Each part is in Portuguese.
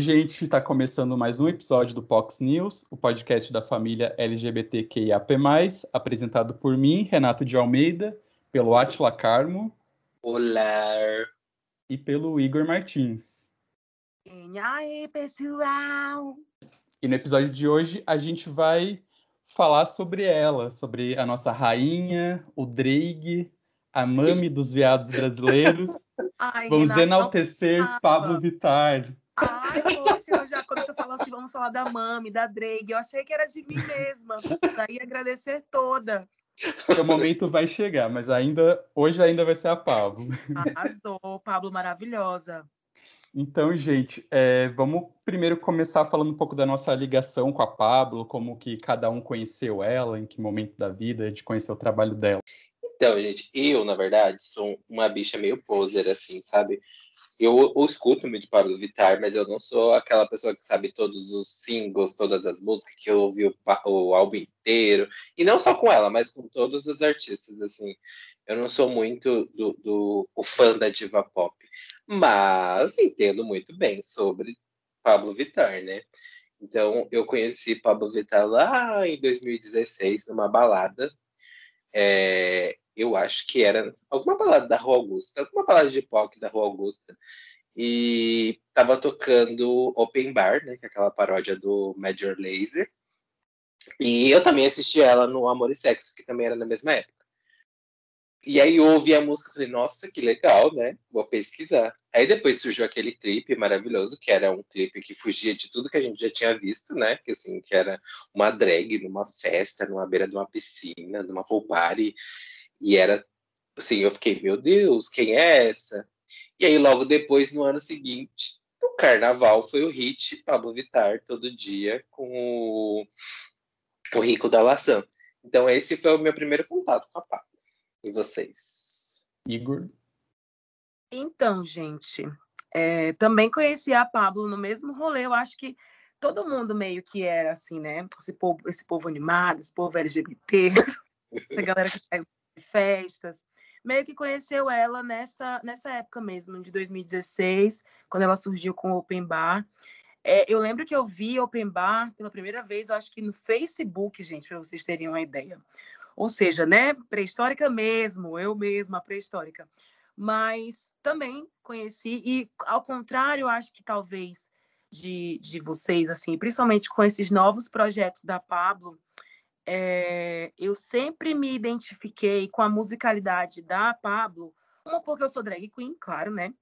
Oi, gente, está começando mais um episódio do Pox News, o podcast da família LGBTQIAP+, apresentado por mim, Renato de Almeida, pelo Atila Carmo. Olá! E pelo Igor Martins. E aí, pessoal? E no episódio de hoje a gente vai falar sobre ela, sobre a nossa rainha, o Drake, a mami dos viados brasileiros. Ai, Vamos Renato, enaltecer Pablo Vittar. Ai, poxa, eu já quando tu falou assim, vamos falar da Mami, da Drake, eu achei que era de mim mesma. Daí agradecer toda. O momento vai chegar, mas ainda hoje ainda vai ser a Pablo. Arrasou, Pablo maravilhosa. Então, gente, é, vamos primeiro começar falando um pouco da nossa ligação com a Pablo, como que cada um conheceu ela, em que momento da vida a gente conheceu o trabalho dela. Então, gente, eu, na verdade, sou uma bicha meio poser, assim, sabe? Eu, eu escuto muito Pablo Vittar, mas eu não sou aquela pessoa que sabe todos os singles, todas as músicas, que eu ouvi o, o álbum inteiro. E não só com ela, mas com todos os artistas, assim. Eu não sou muito do, do o fã da diva pop. Mas entendo muito bem sobre Pablo Vittar, né? Então, eu conheci Pablo Vittar lá em 2016, numa balada. É, eu acho que era alguma balada da Rua Augusta, alguma balada de pop da Rua Augusta. E tava tocando Open Bar, né, que é aquela paródia do Major Laser. E eu também assisti ela no Amor e Sexo, que também era na mesma época. E aí eu ouvi a música e falei, nossa, que legal, né? Vou pesquisar. Aí depois surgiu aquele clipe maravilhoso, que era um clipe que fugia de tudo que a gente já tinha visto, né? Que assim, que era uma drag numa festa, numa beira de uma piscina, numa pool party. E era assim, eu fiquei, meu Deus, quem é essa? E aí logo depois, no ano seguinte, o carnaval foi o hit Pablo Vittar todo dia com o, o Rico da Laçã. Então esse foi o meu primeiro contato com a Pablo. E vocês? Igor? Então, gente, é, também conheci a Pablo no mesmo rolê. Eu acho que todo mundo meio que era assim, né? Esse povo, esse povo animado, esse povo LGBT, a galera que de festas. Meio que conheceu ela nessa, nessa época mesmo, de 2016, quando ela surgiu com o Open Bar. É, eu lembro que eu vi Open Bar pela primeira vez, eu acho que no Facebook, gente, para vocês terem uma ideia. Ou seja, né, pré-histórica mesmo, eu mesma pré-histórica. Mas também conheci, e ao contrário, acho que talvez de, de vocês, assim, principalmente com esses novos projetos da Pablo, é, eu sempre me identifiquei com a musicalidade da Pablo, uma porque eu sou drag queen, claro, né?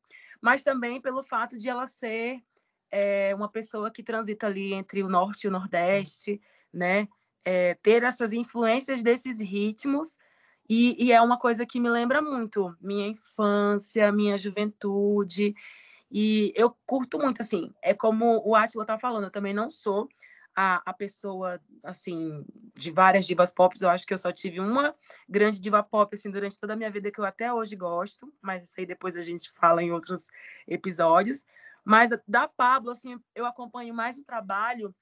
Mas também pelo fato de ela ser é, uma pessoa que transita ali entre o norte e o nordeste, né? é, ter essas influências desses ritmos e, e, é uma coisa que me lembra muito minha infância, minha juventude e eu curto muito assim. É como o Atila tá falando, eu também não sou a, a pessoa assim de várias divas pop. Eu acho que eu só tive uma grande diva pop assim durante toda a minha vida que eu até hoje gosto, mas isso aí depois a gente fala em outros episódios. Mas da Pablo assim, eu acompanho mais o trabalho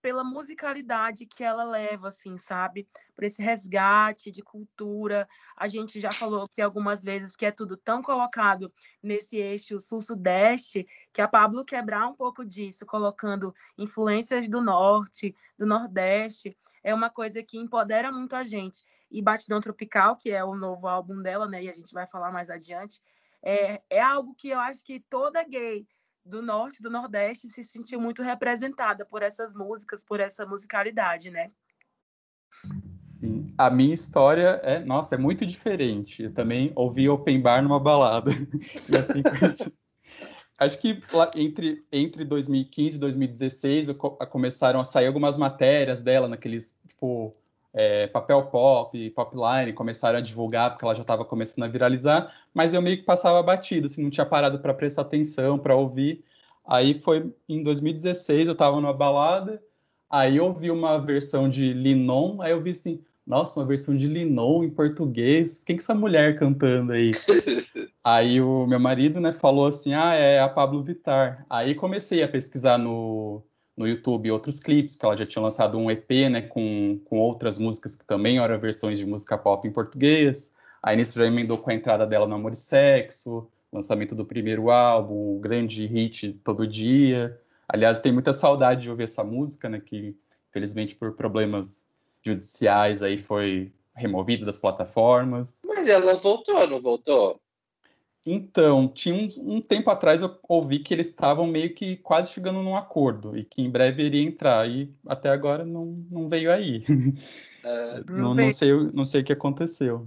pela musicalidade que ela leva, assim, sabe? Por esse resgate de cultura. A gente já falou que algumas vezes que é tudo tão colocado nesse eixo sul-sudeste, que a Pablo quebrar um pouco disso, colocando influências do norte, do nordeste, é uma coisa que empodera muito a gente. E Batidão Tropical, que é o novo álbum dela, né? E a gente vai falar mais adiante, é, é algo que eu acho que toda gay do norte, do nordeste, se sentiu muito representada por essas músicas, por essa musicalidade, né? Sim. A minha história é, nossa, é muito diferente. Eu também ouvi open bar numa balada. assim foi... Acho que entre, entre 2015 e 2016 começaram a sair algumas matérias dela naqueles, tipo, é, papel pop, popline, começaram a divulgar porque ela já estava começando a viralizar, mas eu meio que passava batido, assim, não tinha parado para prestar atenção, para ouvir. Aí foi em 2016, eu estava numa balada, aí eu ouvi uma versão de Linon, aí eu vi assim, nossa, uma versão de Linon em português, quem que é essa mulher cantando aí? aí o meu marido, né, falou assim, ah, é a Pablo Vittar. Aí comecei a pesquisar no, no YouTube outros clipes, que ela já tinha lançado um EP, né, com, com outras músicas que também eram versões de música pop em português. Aí nisso já emendou com a entrada dela no Amor e Sexo, lançamento do primeiro álbum, o grande hit Todo Dia. Aliás, tem muita saudade de ouvir essa música, né? Que, infelizmente, por problemas judiciais aí foi removida das plataformas. Mas ela voltou, não voltou? Então, tinha um, um, tempo atrás eu ouvi que eles estavam meio que quase chegando num acordo e que em breve iria entrar e até agora não, não veio aí. Uh, não, não, sei, não sei o que aconteceu.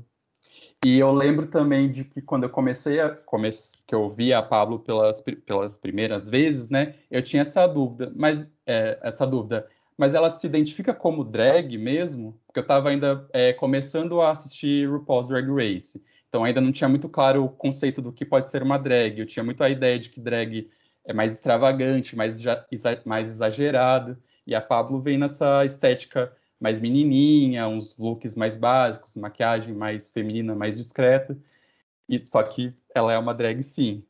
E eu lembro também de que quando eu comecei a comece, que eu ouvi a Pablo pelas, pelas primeiras vezes, né? Eu tinha essa dúvida, mas é, essa dúvida, mas ela se identifica como drag mesmo? Porque eu estava ainda é, começando a assistir RuPaul's Drag Race. Então ainda não tinha muito claro o conceito do que pode ser uma drag. Eu tinha muito a ideia de que drag é mais extravagante, mais, mais exagerado. E a Pablo vem nessa estética mais menininha, uns looks mais básicos, maquiagem mais feminina, mais discreta. E só que ela é uma drag sim.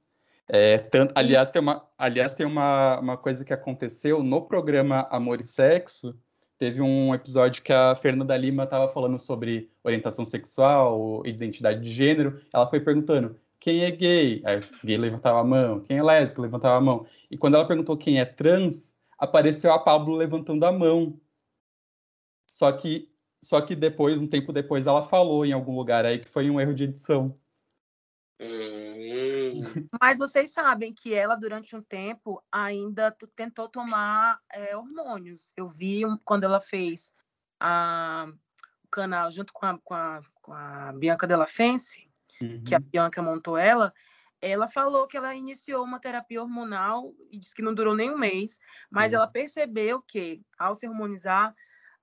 É, tanto, aliás, tem, uma, aliás, tem uma, uma coisa que aconteceu no programa Amor e Sexo, Teve um episódio que a Fernanda Lima estava falando sobre orientação sexual, identidade de gênero. Ela foi perguntando quem é gay? Aí gay levantava a mão. Quem é lésbico? Levantava a mão. E quando ela perguntou quem é trans, apareceu a Pablo levantando a mão. Só que, só que depois, um tempo depois, ela falou em algum lugar aí que foi um erro de edição. Mas vocês sabem que ela, durante um tempo, ainda tentou tomar é, hormônios. Eu vi um, quando ela fez a, o canal junto com a, com a, com a Bianca Della Fence, uhum. que a uhum. Bianca montou ela, ela falou que ela iniciou uma terapia hormonal e disse que não durou nem um mês, mas uhum. ela percebeu que, ao se hormonizar,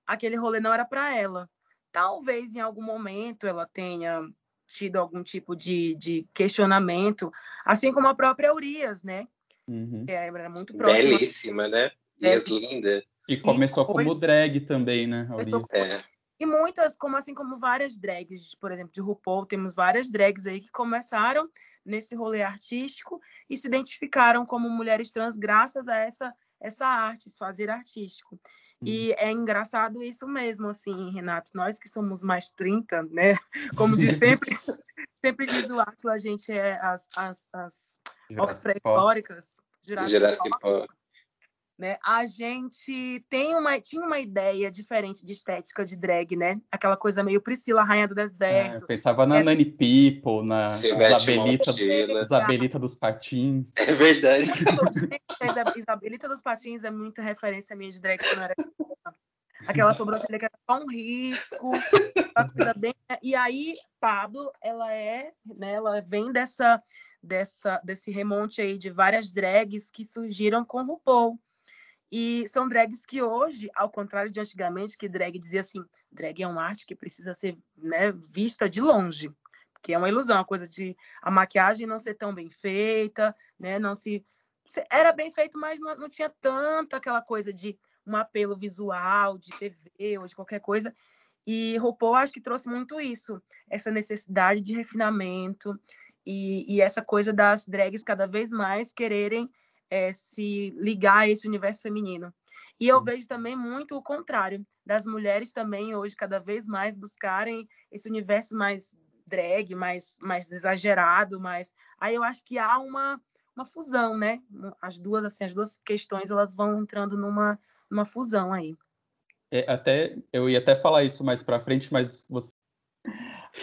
aquele rolê não era para ela. Talvez em algum momento ela tenha tido algum tipo de, de questionamento, assim como a própria Urias, né? Uhum. Que era muito próxima. Belíssima, né? É, linda. E começou e como drag também, né? É. E muitas, como assim como várias drags, por exemplo, de RuPaul, temos várias drags aí que começaram nesse rolê artístico e se identificaram como mulheres trans graças a essa essa arte, esse fazer artístico. E uhum. é engraçado isso mesmo, assim, Renato, nós que somos mais 30, né? Como de sempre, sempre diz o Atlas, a gente é as, as, as pré-históricas, Jurassic né? A gente tem uma, tinha uma ideia diferente de estética de drag, né? Aquela coisa meio Priscila, Rainha do Deserto. É, pensava na é, Nani People, na Isabelita, Isabelita dos Patins. É verdade. Isabelita dos Patins é muita referência minha de drag quando era Aquela sobrancelha que era só um risco, bem... Né? E aí, Pablo, ela é, né? Ela vem dessa, dessa, desse remonte aí de várias drags que surgiram com o RuPaul. E são drags que hoje, ao contrário de antigamente, que drag dizia assim, drag é uma arte que precisa ser né, vista de longe, que é uma ilusão, a coisa de a maquiagem não ser tão bem feita, né, não se era bem feito, mas não, tinha tanto aquela coisa de um apelo visual, de TV ou de qualquer coisa. E RuPaul acho que trouxe muito isso, essa necessidade de refinamento e, e essa coisa das drags cada vez mais quererem é, se ligar a esse universo feminino. E eu vejo também muito o contrário, das mulheres também hoje cada vez mais buscarem esse universo mais drag, mais, mais exagerado, mais... Aí eu acho que há uma, uma fusão, né? As duas, assim, as duas questões, elas vão entrando numa, numa fusão aí. É, até, eu ia até falar isso mais para frente, mas você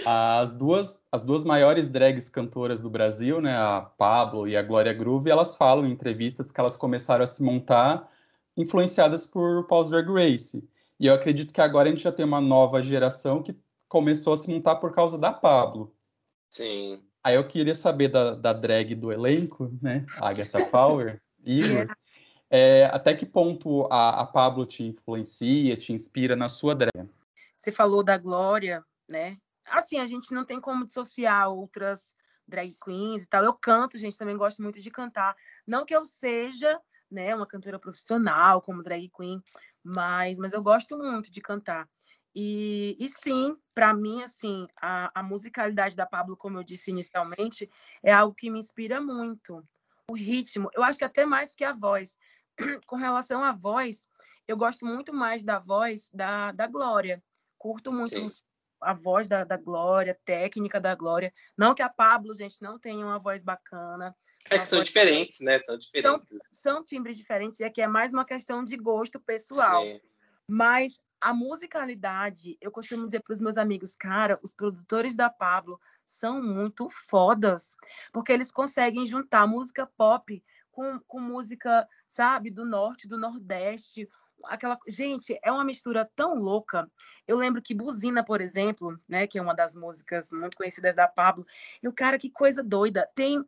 as duas, as duas maiores drags cantoras do Brasil, né, a Pablo e a Glória Groove, elas falam em entrevistas que elas começaram a se montar influenciadas por Paul's Drag Race. E eu acredito que agora a gente já tem uma nova geração que começou a se montar por causa da Pablo. Sim. Aí eu queria saber da, da drag do elenco, né, Agatha Power, Igor, é, até que ponto a, a Pablo te influencia, te inspira na sua drag? Você falou da Glória, né? Assim, a gente não tem como dissociar outras drag queens e tal. Eu canto, gente, também gosto muito de cantar. Não que eu seja, né, uma cantora profissional como drag queen, mas, mas eu gosto muito de cantar. E, e sim, para mim, assim, a, a musicalidade da Pablo, como eu disse inicialmente, é algo que me inspira muito. O ritmo, eu acho que até mais que a voz. Com relação à voz, eu gosto muito mais da voz da, da Glória. Curto muito a voz da, da Glória, técnica da Glória. Não que a Pablo, gente, não tenha uma voz bacana. É que são diferentes, né? São diferentes. São, são, timbres diferentes, e aqui é mais uma questão de gosto pessoal. Sim. Mas a musicalidade, eu costumo dizer para os meus amigos, cara, os produtores da Pablo são muito fodas, porque eles conseguem juntar música pop com, com música, sabe, do norte, do nordeste, aquela gente é uma mistura tão louca eu lembro que buzina por exemplo né que é uma das músicas muito conhecidas da Pablo e o cara que coisa doida tem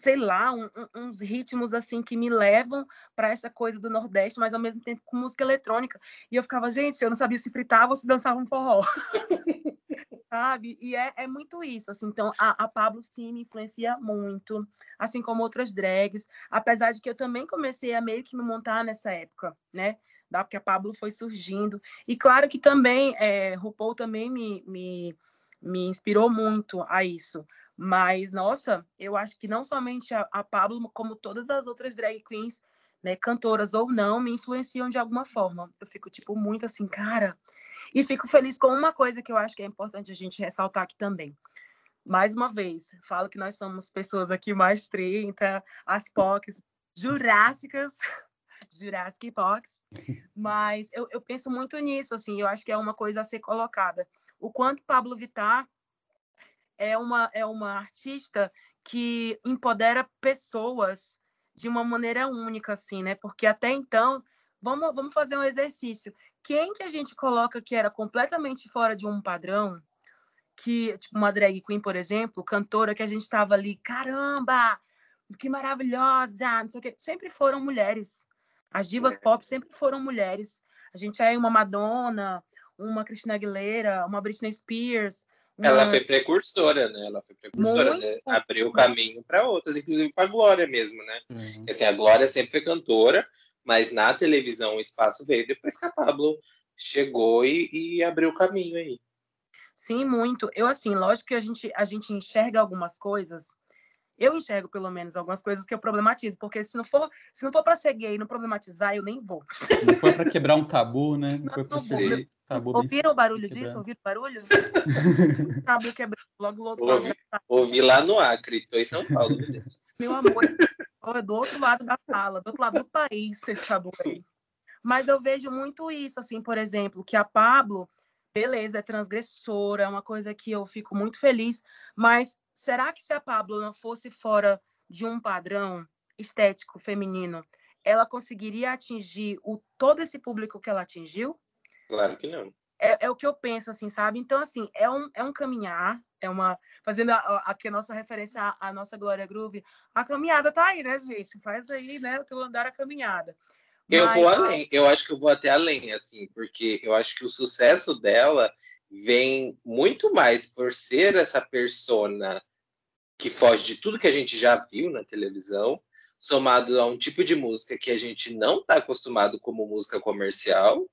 sei lá, um, um, uns ritmos assim que me levam para essa coisa do Nordeste, mas ao mesmo tempo com música eletrônica. E eu ficava, gente, eu não sabia se fritava ou se dançava um forró. Sabe? E é, é muito isso. Assim, então, a, a Pablo sim me influencia muito, assim como outras drags, apesar de que eu também comecei a meio que me montar nessa época, né? Porque a Pablo foi surgindo. E claro que também, é, RuPaul também me, me, me inspirou muito a isso. Mas, nossa, eu acho que não somente a, a Pablo, como todas as outras drag queens, né, cantoras ou não, me influenciam de alguma forma. Eu fico, tipo, muito assim, cara. E fico feliz com uma coisa que eu acho que é importante a gente ressaltar aqui também. Mais uma vez, falo que nós somos pessoas aqui mais 30, as POCs jurássicas, Jurassic Pox, mas eu, eu penso muito nisso, assim, eu acho que é uma coisa a ser colocada. O quanto Pablo Vittar é uma, é uma artista que empodera pessoas de uma maneira única, assim, né? Porque até então, vamos, vamos fazer um exercício. Quem que a gente coloca que era completamente fora de um padrão? Que, tipo, uma drag queen, por exemplo, cantora, que a gente estava ali, caramba, que maravilhosa, não sei o quê. Sempre foram mulheres. As divas é. pop sempre foram mulheres. A gente é uma Madonna, uma Christina Aguilera, uma Britney Spears, ela foi precursora, né? Ela foi precursora, né? abriu o caminho para outras, inclusive para a Glória mesmo, né? Uhum. Assim, a Glória sempre foi cantora, mas na televisão o espaço veio depois que a Pablo chegou e, e abriu o caminho aí. Sim, muito. Eu, assim, lógico que a gente, a gente enxerga algumas coisas eu enxergo pelo menos algumas coisas que eu problematizo, porque se não for, se não for para ser gay e não problematizar, eu nem vou. Não foi para quebrar um tabu, né? Não, não foi para ser tabu. Ouviram o barulho disso? Ouviram o barulho? tabu quebrou logo outro ouvi, lado. Ouvi lá no Acre, tô em São Paulo, meu Deus. Meu amor, é do outro lado da sala, do outro lado do país, esse tabu aí. Mas eu vejo muito isso, assim, por exemplo, que a Pablo, beleza, é transgressora, é uma coisa que eu fico muito feliz, mas será que se a Pablo não fosse fora de um padrão estético feminino, ela conseguiria atingir o, todo esse público que ela atingiu? Claro que não. É, é o que eu penso, assim, sabe? Então, assim, é um, é um caminhar, é uma. Fazendo aqui a, a nossa referência à, à, nossa Glória Groove, a caminhada tá aí, né, gente? Faz aí, né, o teu andar a caminhada. Eu Mas, vou além, eu acho que eu vou até além, assim, porque eu acho que o sucesso dela vem muito mais por ser essa persona que foge de tudo que a gente já viu na televisão, somado a um tipo de música que a gente não está acostumado como música comercial,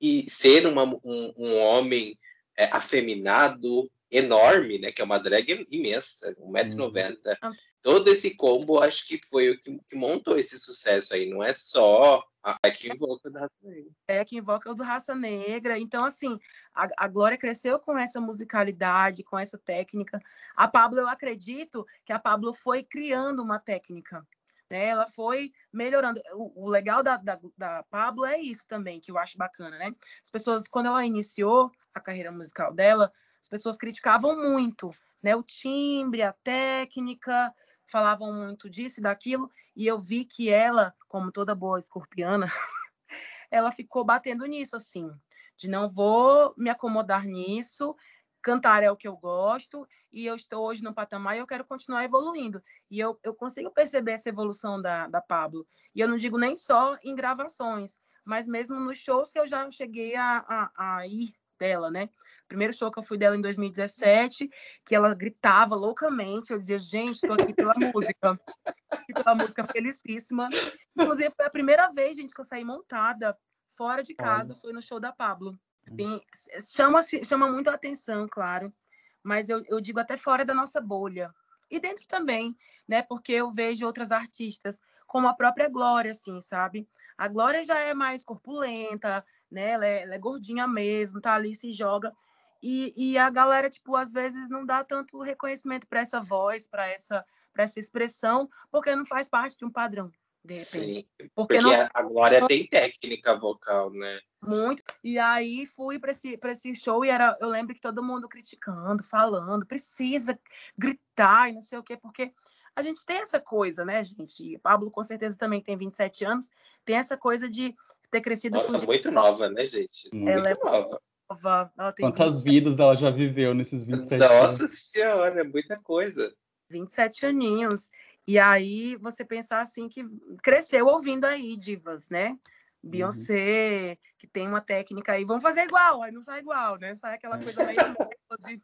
e ser uma, um, um, homem é, afeminado, enorme, né, que é uma drag imensa, 1,90m. Uhum. Todo esse combo, acho que foi o que, que montou esse sucesso aí, não é só é que invoca do Raça Negra. É que invoca o do Raça Negra. Então, assim, a, a Glória cresceu com essa musicalidade, com essa técnica. A Pablo, eu acredito que a Pablo foi criando uma técnica. Né? Ela foi melhorando. O, o legal da, da, da, Pablo é isso também, que eu acho bacana, né? As pessoas, quando ela iniciou a carreira musical dela, as pessoas criticavam muito, né? O timbre, a técnica, falavam muito disso e daquilo, e eu vi que ela, como toda boa escorpiana, ela ficou batendo nisso, assim, de não vou me acomodar nisso, cantar é o que eu gosto, e eu estou hoje no patamar e eu quero continuar evoluindo. E eu, eu consigo perceber essa evolução da, da Pablo. E eu não digo nem só em gravações, mas mesmo nos shows que eu já cheguei a, a, a ir dela, né? Primeiro show que eu fui dela em 2017, que ela gritava loucamente. Eu dizia, gente, estou aqui pela música. Aqui pela música felicíssima. Inclusive, foi a primeira vez, gente, que eu saí montada fora de casa, foi no show da Pablo. Tem, chama, chama muito a atenção, claro, mas eu, eu digo até fora da nossa bolha. E dentro também, né? Porque eu vejo outras artistas como a própria Glória, assim, sabe? A Glória já é mais corpulenta, né? Ela é, ela é gordinha mesmo, tá ali, se joga. E, e a galera, tipo, às vezes não dá tanto reconhecimento para essa voz, para essa, essa expressão, porque não faz parte de um padrão, de repente. Sim, porque, porque não... a Glória tem técnica vocal, né? Muito. E aí fui para esse, esse show e era, eu lembro que todo mundo criticando, falando, precisa gritar e não sei o quê, porque a gente tem essa coisa, né, gente? Pablo com certeza também tem 27 anos, tem essa coisa de ter crescido Nossa, com... muito nova, né, gente? Muito ela é nova. nova. Ela Quantas 20... vidas ela já viveu nesses 27 Nossa anos? Nossa senhora, é muita coisa. 27 aninhos. E aí você pensar assim que cresceu ouvindo aí divas, né? Beyoncé, uhum. que tem uma técnica aí, vamos fazer igual, aí não sai igual, né? Sai aquela coisa meio de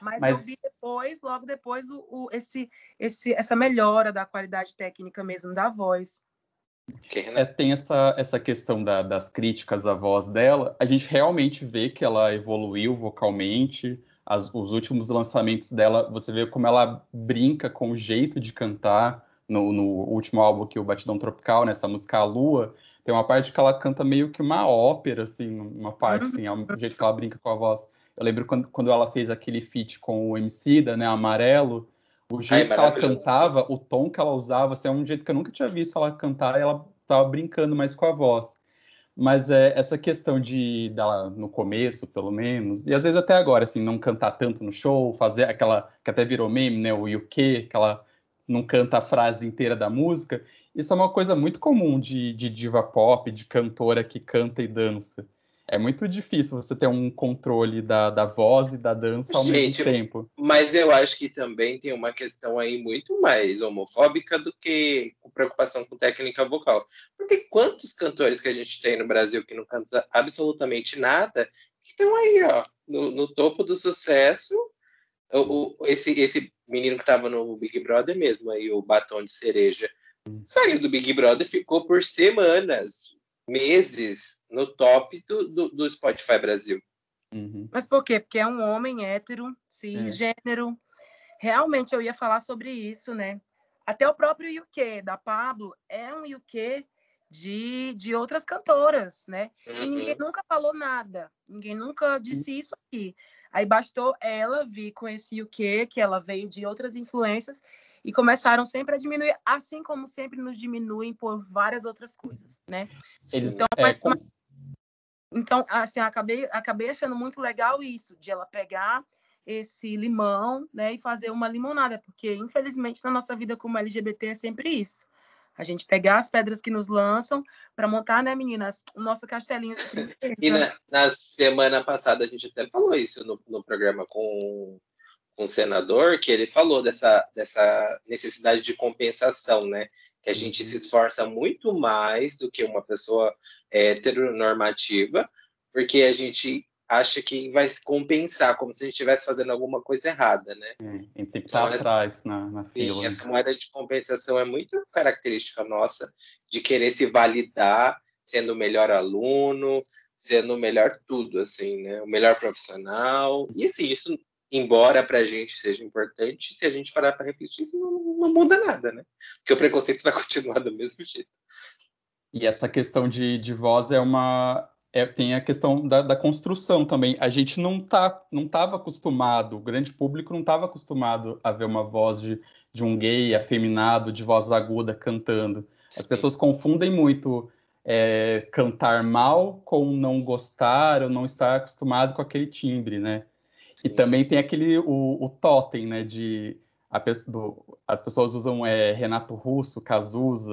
mas, Mas, eu vi depois, logo depois, o, o, esse, esse, essa melhora da qualidade técnica mesmo da voz. É, tem essa, essa questão da, das críticas à voz dela. A gente realmente vê que ela evoluiu vocalmente. As, os últimos lançamentos dela, você vê como ela brinca com o jeito de cantar. No, no último álbum que o Batidão Tropical, nessa música A Lua, tem uma parte que ela canta meio que uma ópera, assim, uma parte, assim, é o jeito que ela brinca com a voz. Eu lembro quando, quando ela fez aquele feat com o MC da, né, Amarelo, o jeito Ai, que ela cantava, o tom que ela usava, assim, é um jeito que eu nunca tinha visto ela cantar, e ela estava brincando mais com a voz. Mas é essa questão de dela no começo, pelo menos, e às vezes até agora, assim, não cantar tanto no show, fazer aquela que até virou meme, né, o UK, que ela não canta a frase inteira da música. Isso é uma coisa muito comum de, de diva pop, de cantora que canta e dança é muito difícil você ter um controle da, da voz e da dança ao Gente, mesmo tempo. Mas eu acho que também tem uma questão aí muito mais homofóbica do que preocupação com técnica vocal. Porque quantos cantores que a gente tem no Brasil que não cantam absolutamente nada, que estão aí, ó, no, no topo do sucesso. O, o, esse, esse menino que estava no Big Brother mesmo, aí, o Batom de Cereja, saiu do Big Brother e ficou por semanas, meses no top do, do, do Spotify Brasil. Uhum. Mas por quê? Porque é um homem hétero, cisgênero. É. Realmente eu ia falar sobre isso, né? Até o próprio UK da Pablo é um UK de, de outras cantoras, né? Uhum. E ninguém uhum. nunca falou nada, ninguém nunca disse isso aqui. Aí bastou ela vir com esse UK, que ela veio de outras influências, e começaram sempre a diminuir, assim como sempre nos diminuem por várias outras coisas, né? Eles, então, é, mas, com... então, assim, acabei, acabei achando muito legal isso, de ela pegar esse limão, né, e fazer uma limonada, porque infelizmente na nossa vida como LGBT é sempre isso. A gente pegar as pedras que nos lançam para montar, né, meninas, o nosso castelinho. e na, na, semana passada a gente até falou isso no, no programa com, com o senador, que ele falou dessa, dessa necessidade de compensação, né? Que a gente se uhum. esforça muito mais do que uma pessoa heteronormativa, porque a gente acha que vai se compensar, como se a gente estivesse fazendo alguma coisa errada, né? É, a gente tem que estar então, atrás na, na fila. Sim, essa moeda de compensação é muito característica nossa, de querer se validar sendo o melhor aluno, sendo o melhor tudo, assim, né? O melhor profissional. E assim, isso, embora para a gente seja importante, se a gente parar para refletir, isso não, não muda nada, né? Porque o preconceito vai continuar do mesmo jeito. E essa questão de, de voz é uma, é, tem a questão da, da, construção também. A gente não tá, não estava acostumado, o grande público não estava acostumado a ver uma voz de, de um gay afeminado, de voz aguda cantando. As Sim. pessoas confundem muito é, cantar mal com não gostar ou não estar acostumado com aquele timbre, né? Sim. E também tem aquele o, o totem, né? De do, as pessoas usam é, Renato Russo, Cazuza,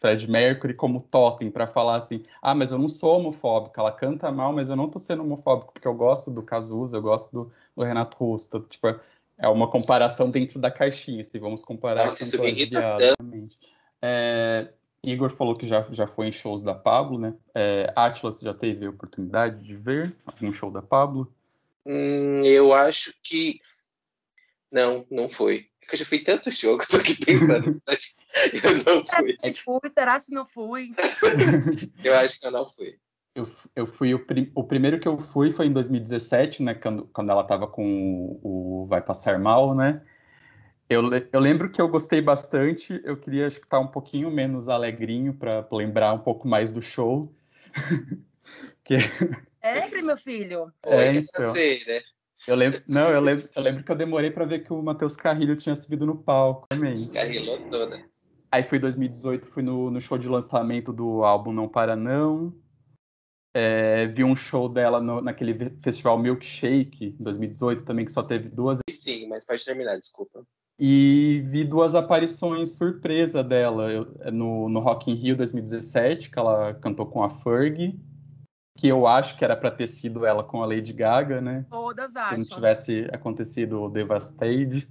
Fred Mercury como totem para falar assim: ah, mas eu não sou homofóbico, ela canta mal, mas eu não tô sendo homofóbico porque eu gosto do Cazuza, eu gosto do, do Renato Russo. Então, tipo, é uma comparação dentro da caixinha, se vamos comparar Nossa, isso me irrita é, Igor falou que já, já foi em shows da Pablo, né? É, Atlas já teve a oportunidade de ver algum show da Pablo? Hum, eu acho que não, não foi. É eu já fui tanto show que eu tô aqui pensando. eu não fui. Se fui, será se não fui? eu acho que eu não fui. Eu, eu fui o, prim, o primeiro que eu fui foi em 2017, né? Quando, quando ela tava com o, o Vai Passar Mal, né? Eu, eu lembro que eu gostei bastante. Eu queria acho que estar tá um pouquinho menos alegrinho para lembrar um pouco mais do show. que... alegre, meu filho. É, Oi, então. né? Eu lembro, não, eu lembro, eu lembro que eu demorei pra ver que o Matheus Carrilho tinha subido no palco também. Descarrilou toda. Aí foi 2018, fui no, no show de lançamento do álbum Não Para Não. É, vi um show dela no- naquele festival Milkshake, em 2018 também, que só teve duas. Sim, mas pode terminar, desculpa. E vi duas aparições surpresa dela eu- no, no Rock in Rio 2017, que ela cantou com a Fergie, que eu acho que era pra ter sido ela com a Lady Gaga, né? Todas se não acham. tivesse acontecido o Devastated.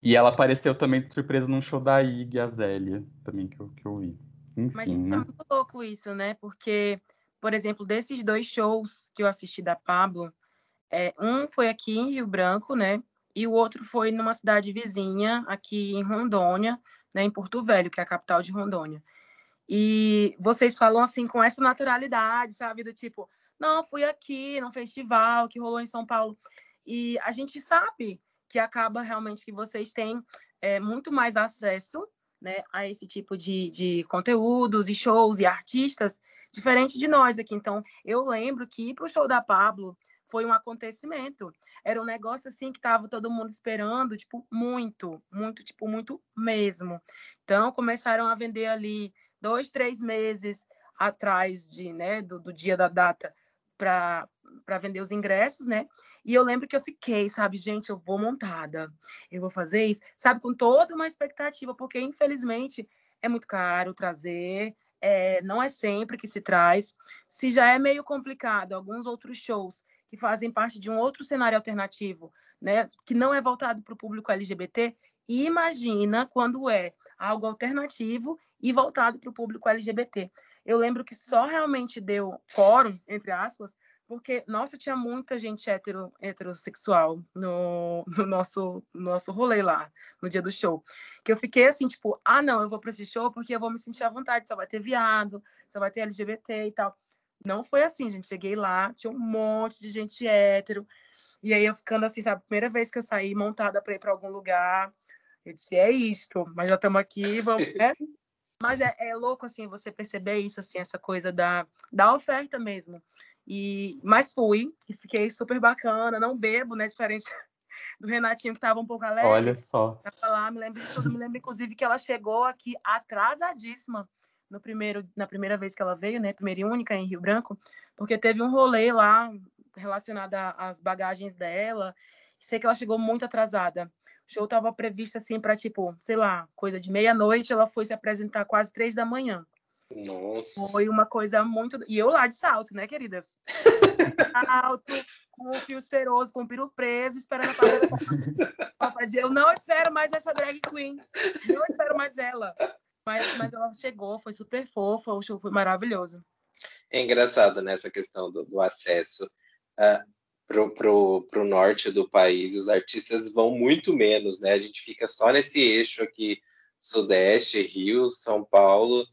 e ela apareceu também de surpresa num show da Iggy Azélia, também que eu, que eu vi. Mas Enfim, é né? muito louco isso, né? Porque, por exemplo, desses dois shows que eu assisti da Pablo, é, um foi aqui em Rio Branco, né? E o outro foi numa cidade vizinha, aqui em Rondônia, né? Em Porto Velho, que é a capital de Rondônia. E vocês falam assim com essa naturalidade, sabe? Do tipo, não, fui aqui num festival que rolou em São Paulo. E a gente sabe que acaba realmente que vocês têm é, muito mais acesso né, a esse tipo de, de conteúdos e shows e artistas, diferente de nós aqui. Então, eu lembro que ir para o show da Pablo foi um acontecimento. Era um negócio assim que estava todo mundo esperando, tipo, muito, muito, tipo, muito mesmo. Então, começaram a vender ali dois, três meses atrás de, né, do, do dia da data para para vender os ingressos, né? E eu lembro que eu fiquei, sabe, gente, eu vou montada, eu vou fazer isso, sabe, com toda uma expectativa, porque infelizmente é muito caro trazer, é, não é sempre que se traz. Se já é meio complicado, alguns outros shows que fazem parte de um outro cenário alternativo, né, que não é voltado para o público LGBT, imagina quando é algo alternativo e voltado para o público LGBT. Eu lembro que só realmente deu quórum, entre aspas, porque, nossa, tinha muita gente hetero, heterossexual no, no nosso, nosso rolê lá, no dia do show. Que eu fiquei assim, tipo, ah, não, eu vou para esse show porque eu vou me sentir à vontade, só vai ter viado, só vai ter LGBT e tal. Não foi assim, gente. Cheguei lá, tinha um monte de gente hétero. E aí eu ficando assim, sabe, primeira vez que eu saí montada para ir para algum lugar, eu disse, é isto, mas já estamos aqui, vamos. né? Mas é, é louco, assim, você perceber isso, assim, essa coisa da, da oferta mesmo. E, mas fui, e fiquei super bacana, não bebo, né? Diferente do Renatinho, que estava um pouco alegre. Olha só. Pra falar, me lembro de tudo, me lembro, inclusive, que ela chegou aqui atrasadíssima no primeiro, na primeira vez que ela veio, né? Primeira e única em Rio Branco, porque teve um rolê lá relacionado às bagagens dela. Sei que ela chegou muito atrasada. O show estava previsto assim para tipo, sei lá, coisa de meia-noite. Ela foi se apresentar quase três da manhã. Nossa. Foi uma coisa muito. E eu lá de salto, né, queridas? Salto, com o fio cheiroso, com o peru preso, esperando a palavra. Eu não espero mais essa drag queen. Não espero mais ela. Mas, mas ela chegou, foi super fofa, o show foi maravilhoso. É engraçado nessa questão do, do acesso uh, pro, pro, pro norte do país. Os artistas vão muito menos, né? A gente fica só nesse eixo aqui, Sudeste, Rio, São Paulo,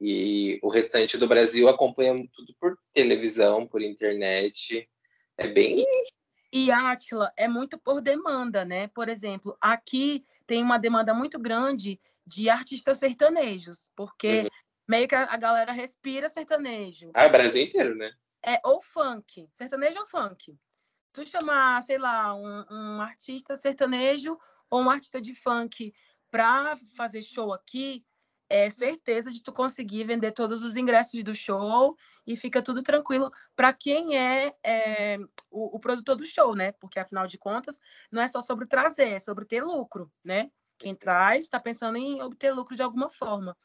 e o restante do Brasil acompanha tudo por televisão, por internet. É bem. E Átila é muito por demanda, né? Por exemplo, aqui tem uma demanda muito grande de artistas sertanejos, porque Uhum. meio que a, galera respira sertanejo. Ah, Brasil inteiro, né? É ou funk, sertanejo ou funk. Tu chamar, sei lá, um, um artista sertanejo ou um artista de funk para fazer show aqui, é certeza de tu conseguir vender todos os ingressos do show e fica tudo tranquilo para quem é, é o, o produtor do show, né? Porque afinal de contas, não é só sobre trazer, é sobre ter lucro, né? Quem traz está pensando em obter lucro de alguma forma.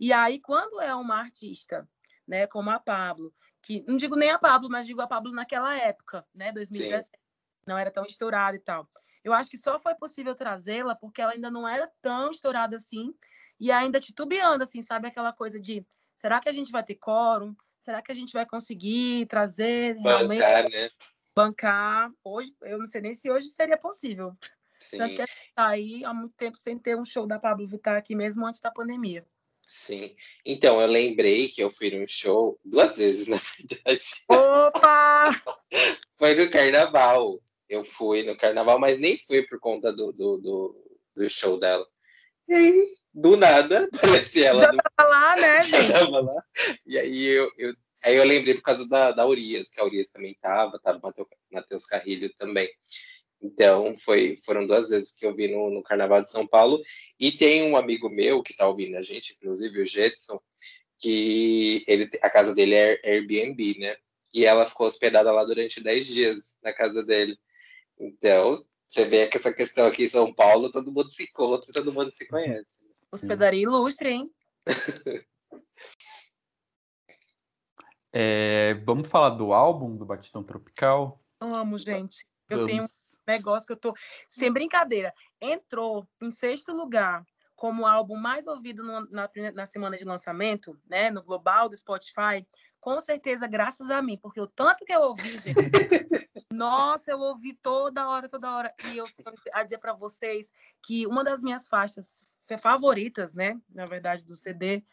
E aí, quando é uma artista, né, como a Pablo, que não digo nem a Pablo, mas digo a Pablo naquela época, né, 2017, não era tão estourada e tal. Eu acho que só foi possível trazê-la porque ela ainda não era tão estourada assim e ainda titubeando, assim, sabe aquela coisa de será que a gente vai ter quórum? Será que a gente vai conseguir trazer realmente Bancar, né? bancar? Hoje, eu não sei nem se hoje seria possível. Sim, Tanto que tá aí há muito tempo sem ter um show da Pablo Vittar aqui mesmo antes da pandemia. Sim. Então, eu lembrei que eu fui num show duas vezes, na verdade. Opa! Foi no carnaval. Eu fui no carnaval, mas nem fui por conta do, do, do, do show dela. E aí, do nada, aparece ela Já no tava lá, né, já gente? tava lá. E aí eu, eu Aí eu lembrei por causa da, da Urias, que a Urias também tava, tava o Matheus Carrilho também. Então, foi, foram duas vezes que eu vi no, no Carnaval de São Paulo. E tem um amigo meu que tá ouvindo a gente, inclusive o Jetson, que ele, a casa dele é Airbnb, né? E ela ficou hospedada lá durante 10 dias na casa dele. Então, você vê que essa questão aqui em São Paulo, todo mundo se encontra, todo mundo se conhece. Hospedaria ilustre, hein? é, vamos falar do álbum do Batidão Tropical? Amo, gente. Eu vamos. tenho um negócio que eu tô. Sem brincadeira. Entrou em sexto lugar como álbum mais ouvido no, na, na semana de lançamento, né? No global do Spotify. Com certeza, graças a mim, porque o tanto que eu ouvi, gente. nossa, eu ouvi toda hora, toda hora. E eu tenho a dizer para vocês que uma das minhas faixas favoritas, né? Na verdade, do CD.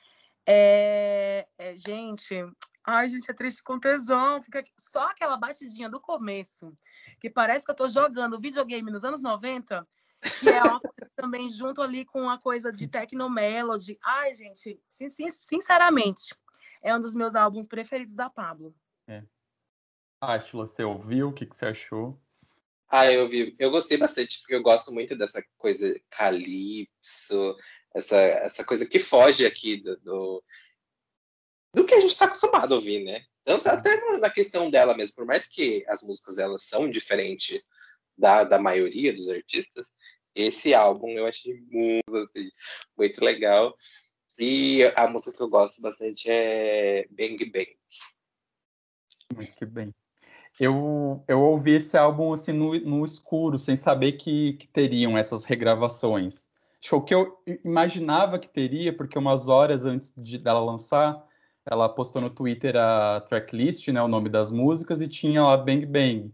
É, é, gente, ai, gente, é triste com tesão. Fica só aquela batidinha do começo, que parece que eu tô jogando videogame nos anos 90, que é uma coisa também junto ali com uma coisa de technomelody. Ai, gente, sim, sim, sinceramente, é um dos meus álbuns preferidos da Pablo. É. Ashla, você ouviu? O que, que você achou? Ah, eu vi. Eu gostei bastante, porque eu gosto muito dessa coisa calypso, essa, essa coisa que foge aqui do, do, do que a gente está acostumado a ouvir, né? Tanto até na questão dela mesmo, por mais que as músicas elas são diferentes da, da maioria dos artistas, esse álbum eu achei muito, assim, muito legal. E a música que eu gosto bastante é Bang Bang. Muito bem. Eu, eu ouvi esse álbum assim no, no escuro, sem saber que, que teriam essas regravações. Acho que eu imaginava que teria, porque umas horas antes de dela lançar, ela postou no Twitter a tracklist, né, o nome das músicas, e tinha lá Bang Bang.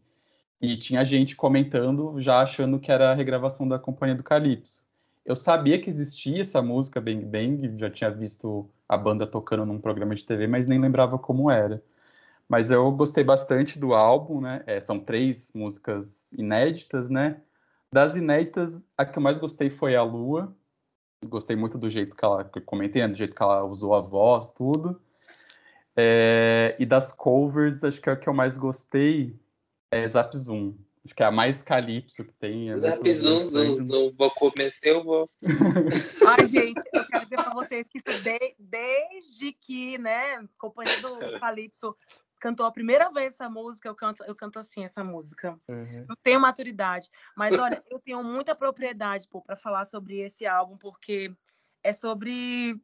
E tinha gente comentando, já achando que era a regravação da Companhia do Calypso. Eu sabia que existia essa música Bang Bang, já tinha visto a banda tocando num programa de TV, mas nem lembrava como era. Mas eu gostei bastante do álbum, né? É, são três músicas inéditas, né? Das inéditas, a que eu mais gostei foi a Lua. Gostei muito do jeito que ela, que eu comentei, né? do jeito que ela usou a voz, tudo. É, e das covers, acho que a que eu mais gostei é Zap Zoom. Acho que é a mais calypso que tem. É Zap Zoom, zoom, zoom, vou comer eu vou. Ai, gente, eu quero dizer para vocês que isso de, desde que, né, companhia do Calypso cantou a primeira vez essa música, eu canto, eu canto assim essa música. Uhum. Não tenho maturidade, mas olha, eu tenho muita propriedade para falar sobre esse álbum porque é sobre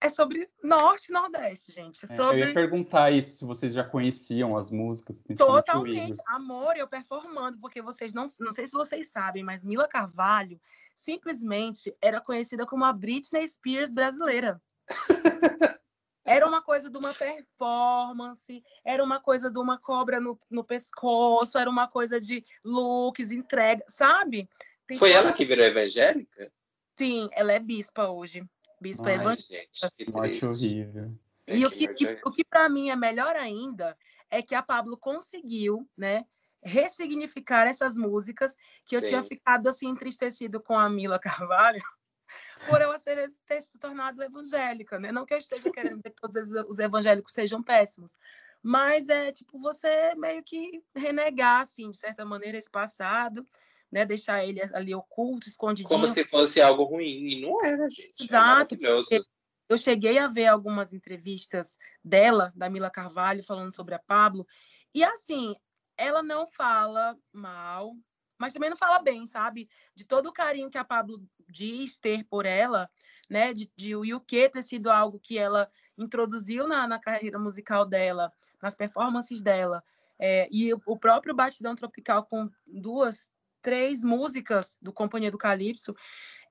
é sobre norte e nordeste, gente. É sobre... Eu ia perguntar isso, se vocês já conheciam as músicas. Totalmente. Amor, eu performando, porque vocês não, não sei se vocês sabem, mas Mila Carvalho simplesmente era conhecida como a Britney Spears brasileira. Era uma coisa de uma performance, era uma coisa de uma cobra no, no pescoço, era uma coisa de looks, entrega, sabe? Tem Foi ela que virou evangélica? Sim, ela é bispa hoje. Bispa Ai, evangélica. Gente, que horrível. E o que, que o que para mim é melhor ainda é que a Pablo conseguiu, né, ressignificar essas músicas que eu Sim. tinha ficado assim entristecido com a Mila Carvalho por ela ser, ter se tornado evangélica, né? Não que eu esteja querendo dizer que todos os evangélicos sejam péssimos, mas é tipo você meio que renegar, assim, de certa maneira, esse passado, né? Deixar ele ali oculto, escondidinho. Como se fosse algo ruim, e não era, gente. É Exato. É eu cheguei a ver algumas entrevistas dela, da Mila Carvalho, falando sobre a Pablo, e assim, ela não fala mal, mas também não fala bem, sabe? De todo o carinho que a Pablo diz ter por ela, né? De, de o UK ter sido algo que ela introduziu na, na carreira musical dela, nas performances dela. É, e o próprio Batidão Tropical com duas, três músicas do Companhia do Calypso,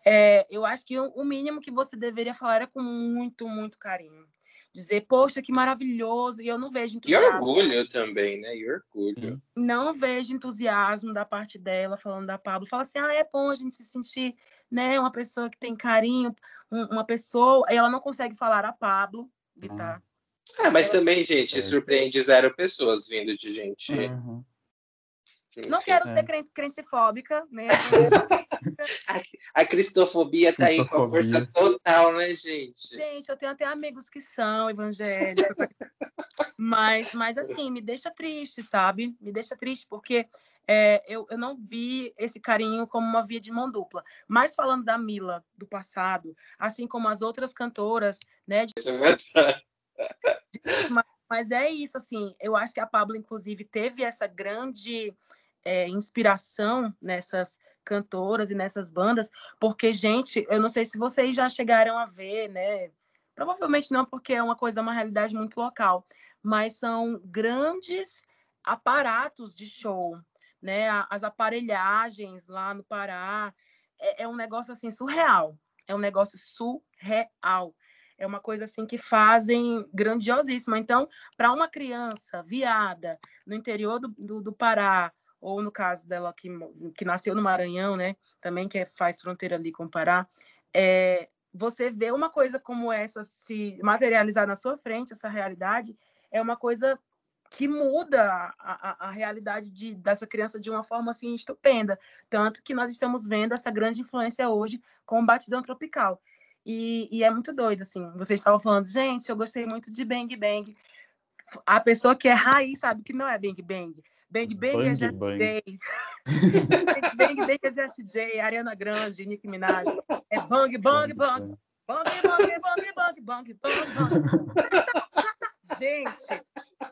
é, eu acho que o, mínimo que você deveria falar é com muito, muito carinho dizer, poxa, que maravilhoso, e eu não vejo entusiasmo. E orgulho também, né? E orgulho. Não vejo entusiasmo da parte dela, falando da Pablo. Fala assim, ah, é bom a gente se sentir, né, uma pessoa que tem carinho, uma pessoa, e ela não consegue falar a Pablo, Vittar. Ah, mas também, gente, é. surpreende zero pessoas vindo de gente. Uhum. Não quero é. ser crente, crentifóbica, né? a, a cristofobia tá aí com a força total, né, gente? Gente, eu tenho até amigos que são evangélicos. mas, mas, assim, me deixa triste, sabe? Me deixa triste, porque é, eu, eu não vi esse carinho como uma via de mão dupla. Mas falando da Mila, do passado, assim como as outras cantoras, né? De... mas, mas é isso, assim, eu acho que a Pablo, inclusive, teve essa grande é, inspiração nessas cantoras e nessas bandas, porque, gente, eu não sei se vocês já chegaram a ver, né? Provavelmente não, porque é uma coisa, uma realidade muito local, mas são grandes aparatos de show, né? As aparelhagens lá no Pará, é, é um negócio assim surreal, é um negócio surreal. É uma coisa assim que fazem grandiosíssima. Então, para uma criança viada no interior do, do, do Pará, ou no caso dela que, que nasceu no Maranhão, né, também que é, faz fronteira ali com o Pará, é, você vê uma coisa como essa se materializar na sua frente, essa realidade, é uma coisa que muda a, a, a, realidade de, dessa criança de uma forma assim estupenda. Tanto que nós estamos vendo essa grande influência hoje com o Batidão Tropical. E, e é muito doido, assim. Vocês estavam falando, gente, eu gostei muito de Bang Bang. A pessoa que é raiz sabe que não é Bang Bang. Bang Bang, bang é Jessie J. bang Bang Bang é Jessie J, Ariana Grande, Nicki Minaj. É Bang Bang Bang. Bang Bang Bang Bang Bang Bang Gente,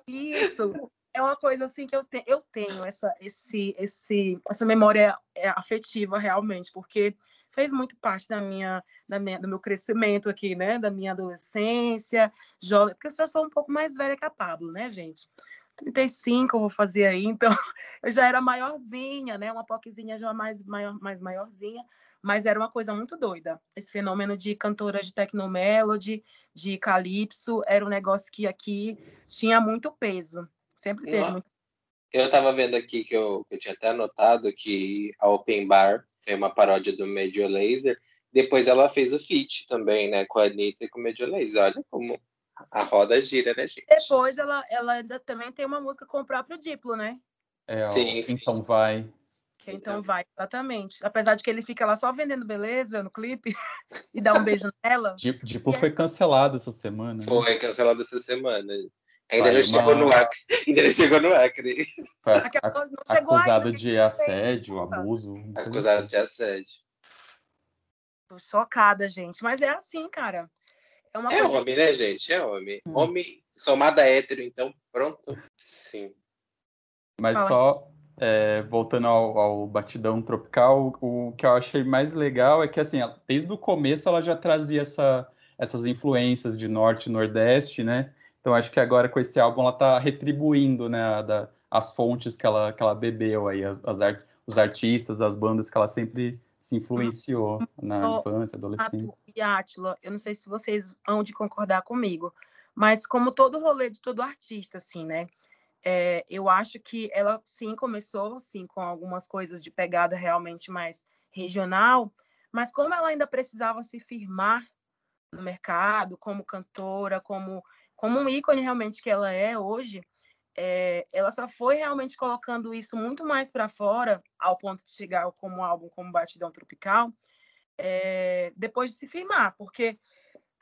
isso é uma coisa assim que eu, te, eu tenho essa, esse, esse, essa memória é, afetiva realmente, porque fez muito parte da minha, da minha, do meu crescimento aqui, né? Da minha adolescência, jovem, porque eu já sou um pouco mais velha que a Pablo, né, gente? 35 eu vou fazer aí, então eu já era maiorzinha, né? Uma poquezinha já mais, maior, mais maiorzinha, mas era uma coisa muito doida. Esse fenômeno de cantora de technomelody, de calypso, era um negócio que aqui tinha muito peso. Sempre teve muito. Eu estava vendo aqui que eu, que eu tinha até anotado que a Open Bar foi uma paródia do Major Laser. Depois ela fez o feat também, né, com a Anitta e com o Major Laser. Olha como a roda gira, né, gente? Depois ela, ela ainda também tem uma música com o próprio Diplo, né? É, sim, sim. Então vai. Que então vai, exatamente. Apesar de que ele fica lá só vendendo beleza no clipe e dá um beijo nela. Diplo, Diplo foi essa... cancelado essa semana. Né? Foi cancelado essa semana. Ainda vai, não chegou no Acre. Ainda não chegou no Acre. Foi acusado ainda, de assédio, abuso. Acusado assim. de assédio. Tô chocada, gente. Mas é assim, cara. É, uma é coisa... homem, né, gente? É homem. Hum. Homem somado a hétero, então, pronto. Sim. Mas Fala. só é, voltando ao, ao, batidão tropical, o que eu achei mais legal é que, assim, desde o começo ela já trazia essa, essas influências de norte e nordeste, né? Então acho que agora com esse álbum ela tá retribuindo, né, a, da, as fontes que ela, que ela bebeu aí, as, as art, os artistas, as bandas que ela sempre se influenciou na infância, adolescência. E Átila, eu não sei se vocês vão de concordar comigo, mas como todo rolê de todo artista, assim, né? É, eu acho que ela sim começou sim com algumas coisas de pegada realmente mais regional, mas como ela ainda precisava se firmar no mercado como cantora, como como um ícone realmente que ela é hoje, é, ela só foi realmente colocando isso muito mais para fora, ao ponto de chegar como álbum como Batidão Tropical, é, depois de se firmar, porque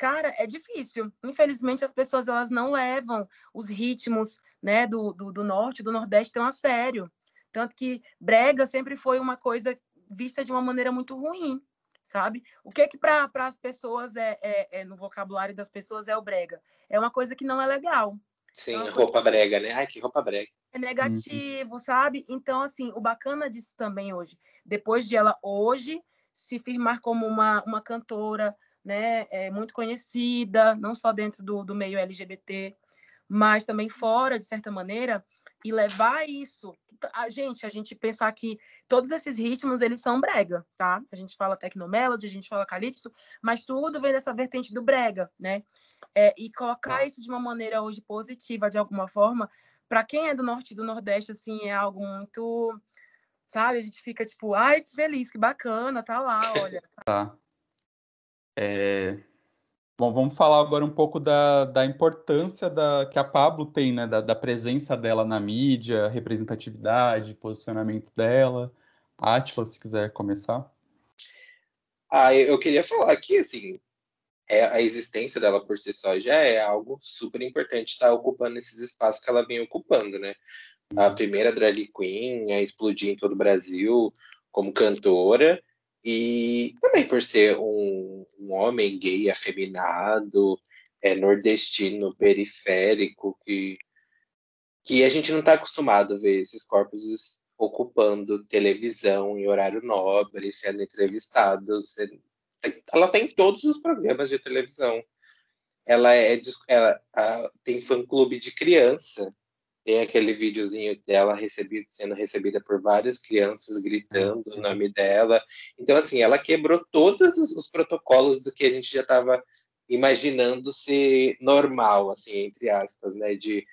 cara, é difícil. Infelizmente, as pessoas elas não levam os ritmos né, do, do, do, norte, do nordeste tão a sério. Tanto que brega sempre foi uma coisa vista de uma maneira muito ruim, sabe? O que que para as pessoas é, é, é, no vocabulário das pessoas é o brega? É uma coisa que não é legal. Sim, é roupa brega, né? Ai, que roupa brega. É negativo, uhum. sabe? Então, assim, o bacana disso também hoje, depois de ela hoje se firmar como uma, uma cantora, né, é muito conhecida, não só dentro do, do meio LGBT, mas também fora, de certa maneira, e levar isso. A gente, a gente pensar que todos esses ritmos, eles são brega, tá? A gente fala tecnomelody, a gente fala calypso, mas tudo vem dessa vertente do brega, né? É, e colocar isso de uma maneira hoje positiva, de alguma forma, para quem é do norte e do nordeste, assim, é algo muito, sabe? A gente fica tipo, ai, que feliz, que bacana, tá lá, olha. Tá. É... Bom, vamos falar agora um pouco da, da importância da, que a Pablo tem, né? Da, da presença dela na mídia, representatividade, posicionamento dela. Atila, se quiser começar. Ah, eu queria falar que, assim, é, a existência dela por si só já é algo super importante estar tá ocupando esses espaços que ela vem ocupando, né? A uhum. primeira drag queen a explodir em todo o Brasil como cantora e também por ser um, um homem gay afeminado, é, nordestino, periférico, que, que a gente não está acostumado a ver esses corpos ocupando televisão em horário nobre, sendo entrevistados, ela tem todos os programas de televisão. Ela é ela, a, tem fã clube de criança. Tem aquele videozinho dela recebido, sendo recebida por várias crianças gritando o nome dela. Então, assim, ela quebrou todos os, os protocolos do que a gente já estava imaginando ser normal, assim, entre aspas, né? De,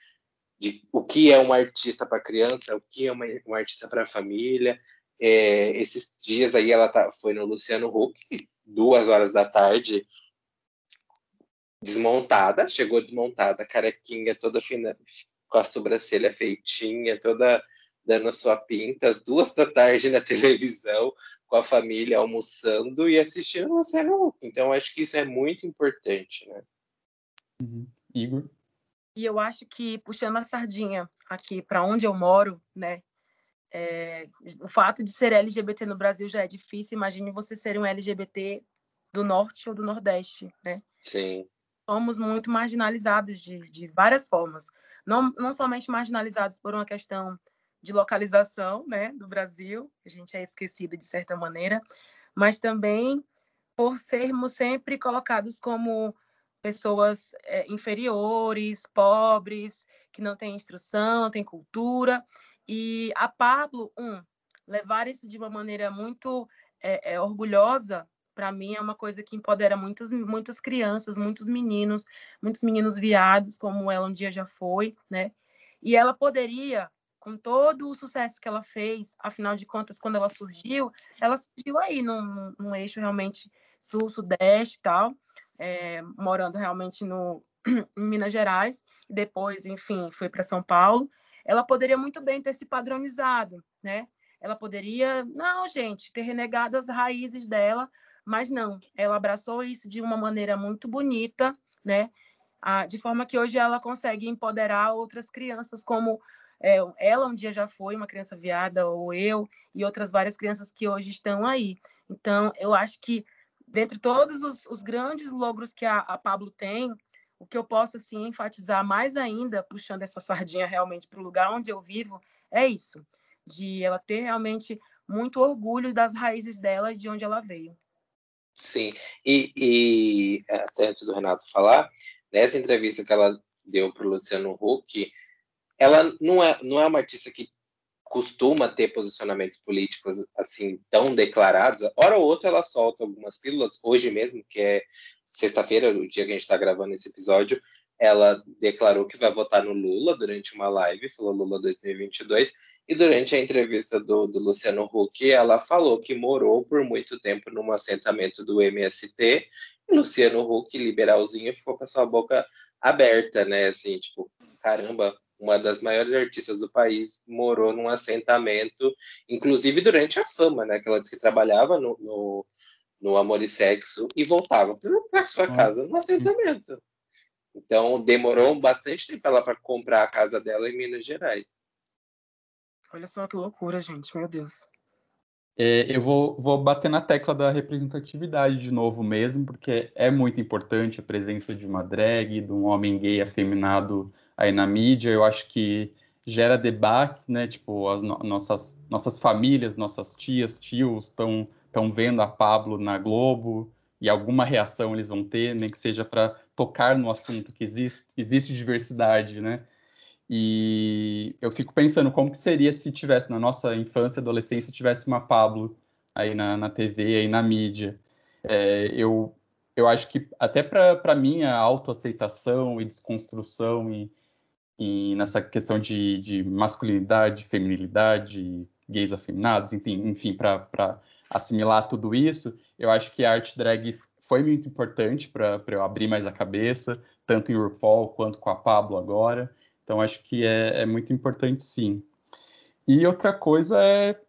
de o que é um artista para criança, o que é uma, um artista para família. É, esses dias aí ela tá, foi no Luciano Huck, duas horas da tarde, desmontada, chegou desmontada, carequinha toda fina, com a sobrancelha feitinha, toda dando sua pinta, às duas da tarde na televisão, com a família almoçando e assistindo o Luciano Huck. Então, acho que isso é muito importante, né? Uhum. Igor? E eu acho que, puxando a sardinha aqui para onde eu moro, né? É, o fato de ser LGBT no Brasil já é difícil. Imagine você ser um LGBT do Norte ou do Nordeste, né? Sim. Somos muito marginalizados de, de várias formas. Não, não somente marginalizados por uma questão de localização né, do Brasil, a gente é esquecido de certa maneira, mas também por sermos sempre colocados como pessoas é, inferiores, pobres, que não têm instrução, não têm cultura, e a Pablo, um, levar isso de uma maneira muito é, é, orgulhosa, para mim é uma coisa que empodera muitas, muitas crianças, muitos meninos, muitos meninos viados, como ela um dia já foi, né? E ela poderia, com todo o sucesso que ela fez, afinal de contas, quando ela surgiu, ela surgiu aí num, num eixo realmente sul-sudeste tal, é, morando realmente no, em Minas Gerais, e depois, enfim, foi para São Paulo ela poderia muito bem ter se padronizado, né? Ela poderia, não, gente, ter renegado as raízes dela, mas não, ela abraçou isso de uma maneira muito bonita, né? Ah, de forma que hoje ela consegue empoderar outras crianças, como é, ela um dia já foi uma criança viada, ou eu, e outras várias crianças que hoje estão aí. Então, eu acho que, dentre todos os, os grandes logros que a, a Pablo tem, o que eu posso assim enfatizar mais ainda, puxando essa sardinha realmente para o lugar onde eu vivo, é isso, de ela ter realmente muito orgulho das raízes dela e de onde ela veio. Sim, e, e até antes do Renato falar, nessa entrevista que ela deu para o Luciano Huck, ela não é, não é uma artista que costuma ter posicionamentos políticos assim tão declarados. Hora ou outra ela solta algumas pílulas, hoje mesmo, que é sexta-feira, o dia que a gente está gravando esse episódio, ela declarou que vai votar no Lula durante uma live, falou Lula 2022, e durante a entrevista do, do Luciano Huck, ela falou que morou por muito tempo num assentamento do MST, e Luciano Huck, liberalzinho, ficou com a sua boca aberta, né? Assim, tipo, caramba, uma das maiores artistas do país morou num assentamento, inclusive durante a fama, né? Que ela disse que trabalhava no, no no Amor e Sexo e voltava para sua casa no assentamento. Então demorou bastante tempo ela para comprar a casa dela em Minas Gerais. Olha só que loucura, gente, meu Deus. É, eu vou, vou bater na tecla da representatividade de novo mesmo, porque é muito importante a presença de uma drag, de um homem gay afeminado aí na mídia. Eu acho que gera debates, né? Tipo, as no nossas, nossas famílias, nossas tias, tios estão estão vendo a Pablo na Globo e alguma reação eles vão ter, nem que seja para tocar no assunto que existe, existe diversidade, né? E eu fico pensando como que seria se tivesse na nossa infância, adolescência, tivesse uma Pablo aí na, na TV, aí na mídia. É, eu, eu acho que até para minha autoaceitação e desconstrução e, e nessa questão de, de masculinidade, feminilidade, gays afeminados, enfim, enfim para assimilar tudo isso, eu acho que a arte drag foi muito importante para eu abrir mais a cabeça, tanto em RuPaul quanto com a Pablo agora. Então, acho que é, é muito importante, sim. E outra coisa é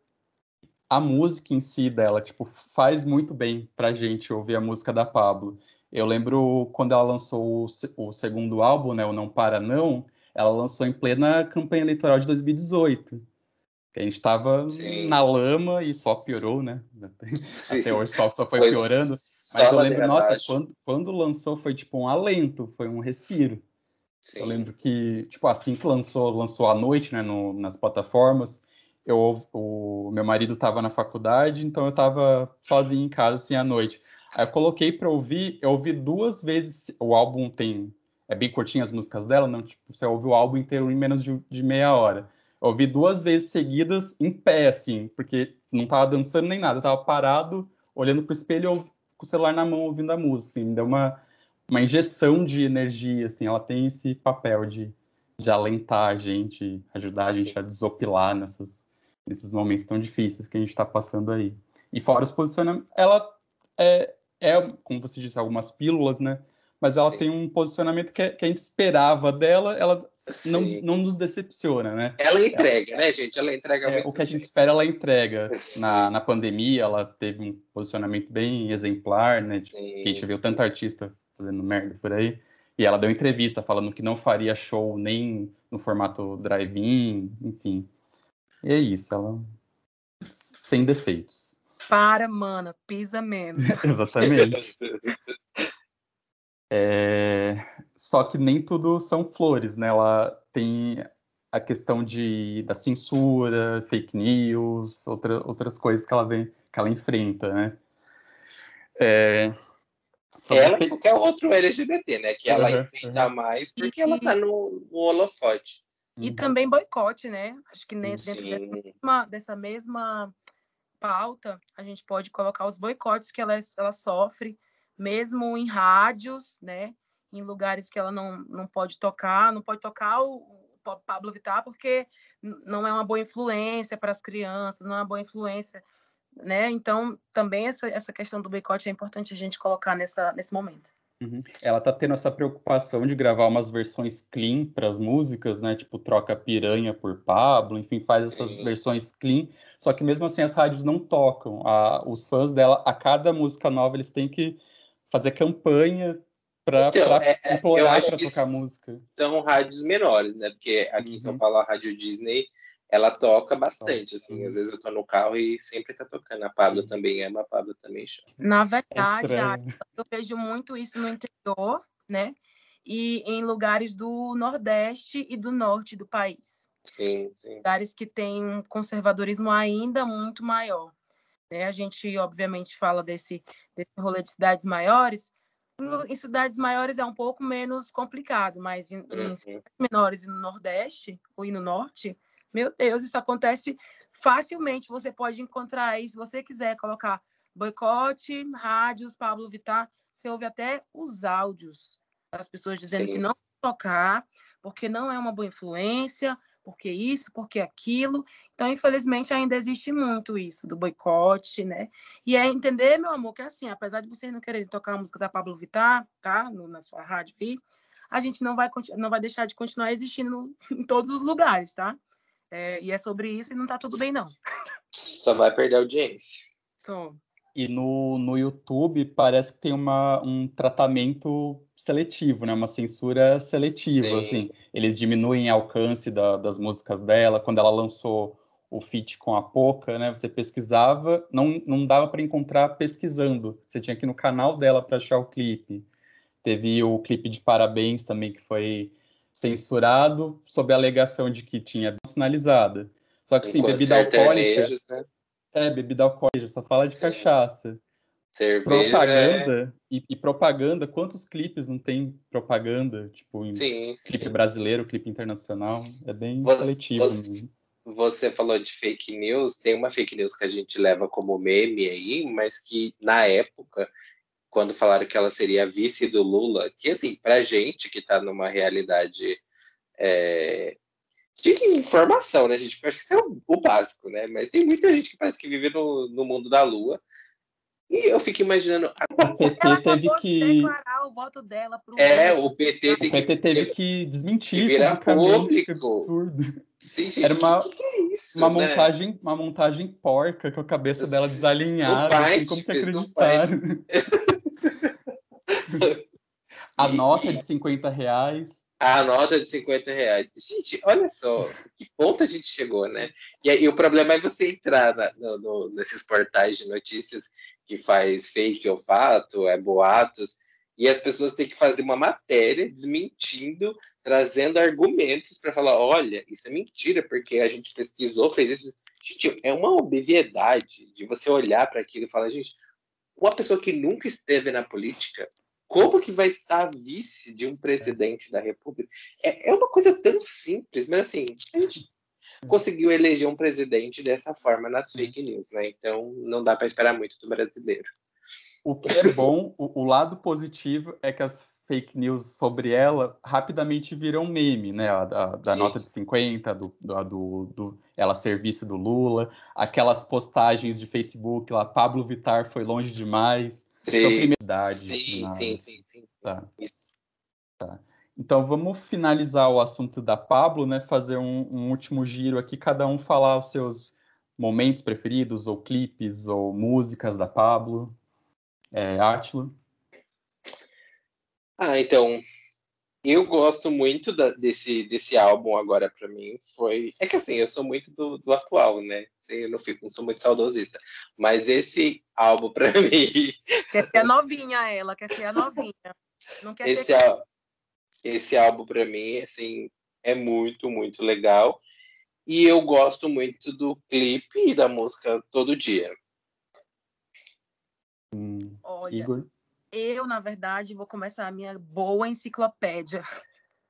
a música em si dela, tipo, faz muito bem pra gente ouvir a música da Pablo. Eu lembro quando ela lançou o, o segundo álbum, né, o Não Para Não, ela lançou em plena campanha eleitoral de 2018. Que a gente estava na lama e só piorou, né? Sim. Até hoje só, só foi, foi piorando. Mas eu lembro, nossa, quando, quando lançou foi tipo um alento, foi um respiro. Sim. Eu lembro que, tipo, assim que lançou, lançou à noite, né, no, nas plataformas, eu, o meu marido estava na faculdade, então eu estava sozinho em casa, assim, à noite. Aí eu coloquei para ouvir, eu ouvi duas vezes, o álbum tem, é bem curtinho as músicas dela, não, tipo, você ouve o álbum inteiro em menos de, de meia hora. Eu ouvi duas vezes seguidas em pé, assim, porque não tava dançando nem nada, eu tava parado, olhando pro espelho, com o celular na mão, ouvindo a música, assim, deu uma, uma injeção de energia, assim, ela tem esse papel de, de alentar a gente, ajudar a gente a desopilar nessas, nesses momentos tão difíceis que a gente está passando aí. E fora os posicionamentos, ela é, é, como você disse, algumas pílulas, né? Mas ela Sim. tem um posicionamento que, que, a gente esperava dela, ela não, não nos decepciona, né? Ela entrega, né, gente? Ela entrega é, O que a gente espera, ela entrega. Na, na pandemia, ela teve um posicionamento bem exemplar, né? Tipo, que a gente viu tanto artista fazendo merda por aí. E ela deu entrevista falando que não faria show nem no formato drive-in, enfim. E é isso, ela sem defeitos. Para, mana, pisa menos. Exatamente. É... Só que nem tudo são flores, né? Ela tem a questão de, da censura, fake news, outra, outras coisas que ela vem, que ela enfrenta, né? É... Ela e qualquer outro LGBT, né? Que ela uhum, enfrenta uhum. mais porque e, ela tá no, no holofote. E uhum. também boicote, né? Acho que dentro dessa mesma, dessa mesma pauta, a gente pode colocar os boicotes que ela, ela sofre, mesmo em rádios, né? Em lugares que ela não, não pode tocar, não pode tocar o, o Pablo Vittar porque não é uma boa influência para as crianças, não é uma boa influência, né? Então, também essa, essa questão do boicote é importante a gente colocar nessa, nesse momento. Uhum. Ela tá tendo essa preocupação de gravar umas versões clean para as músicas, né? Tipo, troca Piranha por Pablo, enfim, faz essas Sim. versões clean. Só que mesmo assim as rádios não tocam. A, os fãs dela, a cada música nova, eles têm que fazer campanha para então, é, é implorar para tocar música. São rádios menores, né? Porque aqui uhum. em São uhum. Paulo a Rádio Disney ela toca bastante, assim, às vezes eu tô no carro e sempre tá tocando. A Pablo também é, a Pablo também chama. Na verdade, é eu vejo muito isso no interior, né? E em lugares do Nordeste e do Norte do país. Sim, sim. Lugares que têm um conservadorismo ainda muito maior. Né? A gente, obviamente, fala desse, desse rolê de cidades maiores. Em, em cidades maiores é um pouco menos complicado, mas em, uhum. em cidades menores e no Nordeste, ou no Norte, meu Deus, isso acontece facilmente. Você pode encontrar aí, se você quiser colocar boicote, rádios, Pablo Vittar, você ouve até os áudios das pessoas dizendo Sim. que não tocar, porque não é uma boa influência, porque isso, porque aquilo. Então, infelizmente, ainda existe muito isso do boicote, né? E é entender, meu amor, que assim, apesar de vocês não quererem tocar a música da Pablo Vittar, tá? No, na sua rádio aí, a gente não vai, não vai deixar de continuar existindo em todos os lugares, tá? É, e é sobre isso e não tá tudo bem, não. Só vai perder audiência. Só. E no, no YouTube parece que tem uma, um tratamento seletivo, né? Uma censura seletiva, assim. Eles diminuem o alcance da, das músicas dela. Quando ela lançou o feat com a Poca, né? Você pesquisava, não, não dava para encontrar pesquisando. Você tinha que ir no canal dela para achar o clipe. Teve o clipe de Parabéns também, que foi censurado sob a alegação de que tinha sinalizada. Só que sim, bebida alcoólica. Né? É, bebida alcoólica, só fala de sim. cachaça. Cerveja propaganda é... e, e, propaganda, quantos clipes não tem propaganda, tipo, em sim, clipe sim. brasileiro, clipe internacional, é bem você, coletivo. Você, você, falou de fake news, tem uma fake news que a gente leva como meme aí, mas que na época quando falaram que ela seria vice do Lula, que assim, pra gente que está numa realidade é, de informação, né, gente? Acho que isso é o, o, básico, né? Mas tem muita gente que parece que vive no, no mundo da lua. E eu fico imaginando. O PT ela teve que. declarar o voto dela pro. É, o PT, o PT teve que desmentir. Que virar público. Absurdo. Sim, gente, Era uma, que que é isso, uma, né? montagem, uma montagem porca com a cabeça dela desalinhada. No Assim, como se acreditar. a nota de 50 reais. A nota de 50 reais. Gente, olha só, que ponto a gente chegou, né? E aí o problema é você entrar na, no, no, nesses portais de notícias que faz fake ou fato, é boatos, e as pessoas têm que fazer uma matéria desmentindo, trazendo argumentos para falar, olha, isso é mentira, porque a gente pesquisou, fez isso. Gente, é uma obviedade de você olhar para aquilo e falar, gente, uma pessoa que nunca esteve na política como que vai estar vice de um presidente da República? É, é uma coisa tão simples, mas assim, a gente conseguiu eleger um presidente dessa forma nas fake news, né? Então não dá para esperar muito do brasileiro. O que é bom, o, o, lado positivo é que as fake news sobre ela rapidamente viram meme, né? A, da, da nota de 50, do, do, do, ela serviço do Lula, aquelas postagens de Facebook lá, Pablo Vitar foi longe demais. Sim, sim, sim, sim, sim, Tá. Isso. Tá. Então vamos finalizar o assunto da Pablo, né? Fazer um, um último giro aqui, cada um falar os seus momentos preferidos, ou clipes, ou músicas da Pablo. É, Átilo? Ah, então, eu gosto muito da, desse, desse álbum agora para mim. Foi. É que assim, eu sou muito do, do atual, né? Assim, eu não, fico, não sou muito saudosista. Mas esse álbum para mim. Quer ser a novinha, ela, quer ser a novinha. Não quer esse, ser. esse álbum para mim, assim, é muito, muito legal. E eu gosto muito do clipe e da música todo dia. Hum, Olha, Igor? Eu, na verdade, vou começar a minha boa enciclopédia.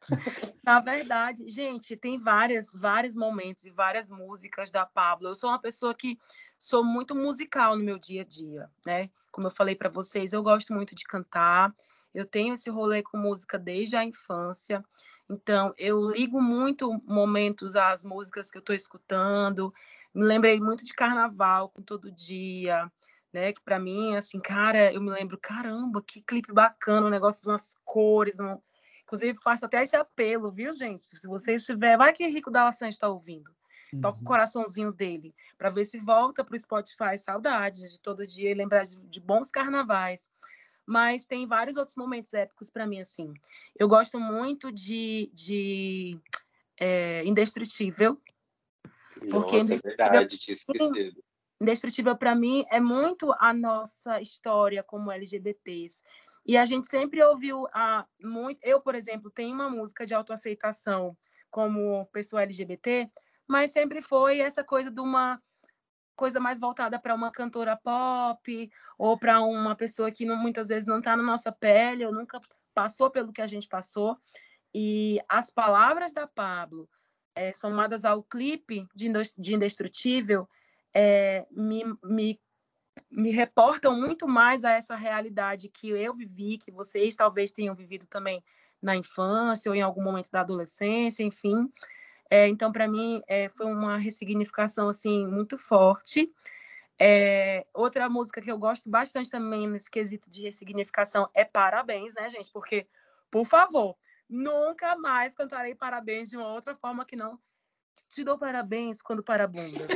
na verdade, gente, tem várias, vários momentos e várias músicas da Pablo. Eu sou uma pessoa que sou muito musical no meu dia a dia, né? Como eu falei para vocês, eu gosto muito de cantar. Eu tenho esse rolê com música desde a infância. Então, eu ligo muito momentos às músicas que eu estou escutando. Me lembrei muito de carnaval com todo dia né? Que para mim, assim, cara, eu me lembro, caramba, que clipe bacana, um negócio de umas cores, um... inclusive faço até esse apelo, viu, gente? Se você estiver, vai que Rico da Laçã está ouvindo. Toca o Uhum. coraçãozinho dele, para ver se volta para o Spotify. Saudades de todo dia e lembrar de, de bons carnavais. Mas tem vários outros momentos épicos para mim, assim. Eu gosto muito de, de é, Indestrutível. Porque Nossa, é verdade, tinha esquecido. Indestrutível para mim é muito a nossa história como LGBTs. E a gente sempre ouviu a muito, eu, por exemplo, tenho uma música de autoaceitação como pessoa LGBT, mas sempre foi essa coisa de uma coisa mais voltada para uma cantora pop ou para uma pessoa que não, muitas vezes não está na nossa pele ou nunca passou pelo que a gente passou. E as palavras da Pablo, é, somadas ao clipe de, de Indestrutível, é, me, me, me reportam muito mais a essa realidade que eu vivi, que vocês talvez tenham vivido também na infância ou em algum momento da adolescência, enfim. É, então, para mim, é, foi uma ressignificação assim muito forte. É, outra música que eu gosto bastante também nesse quesito de ressignificação é Parabéns, né, gente? Porque, por favor, nunca mais cantarei Parabéns de uma outra forma que não te dou parabéns quando para a bunda.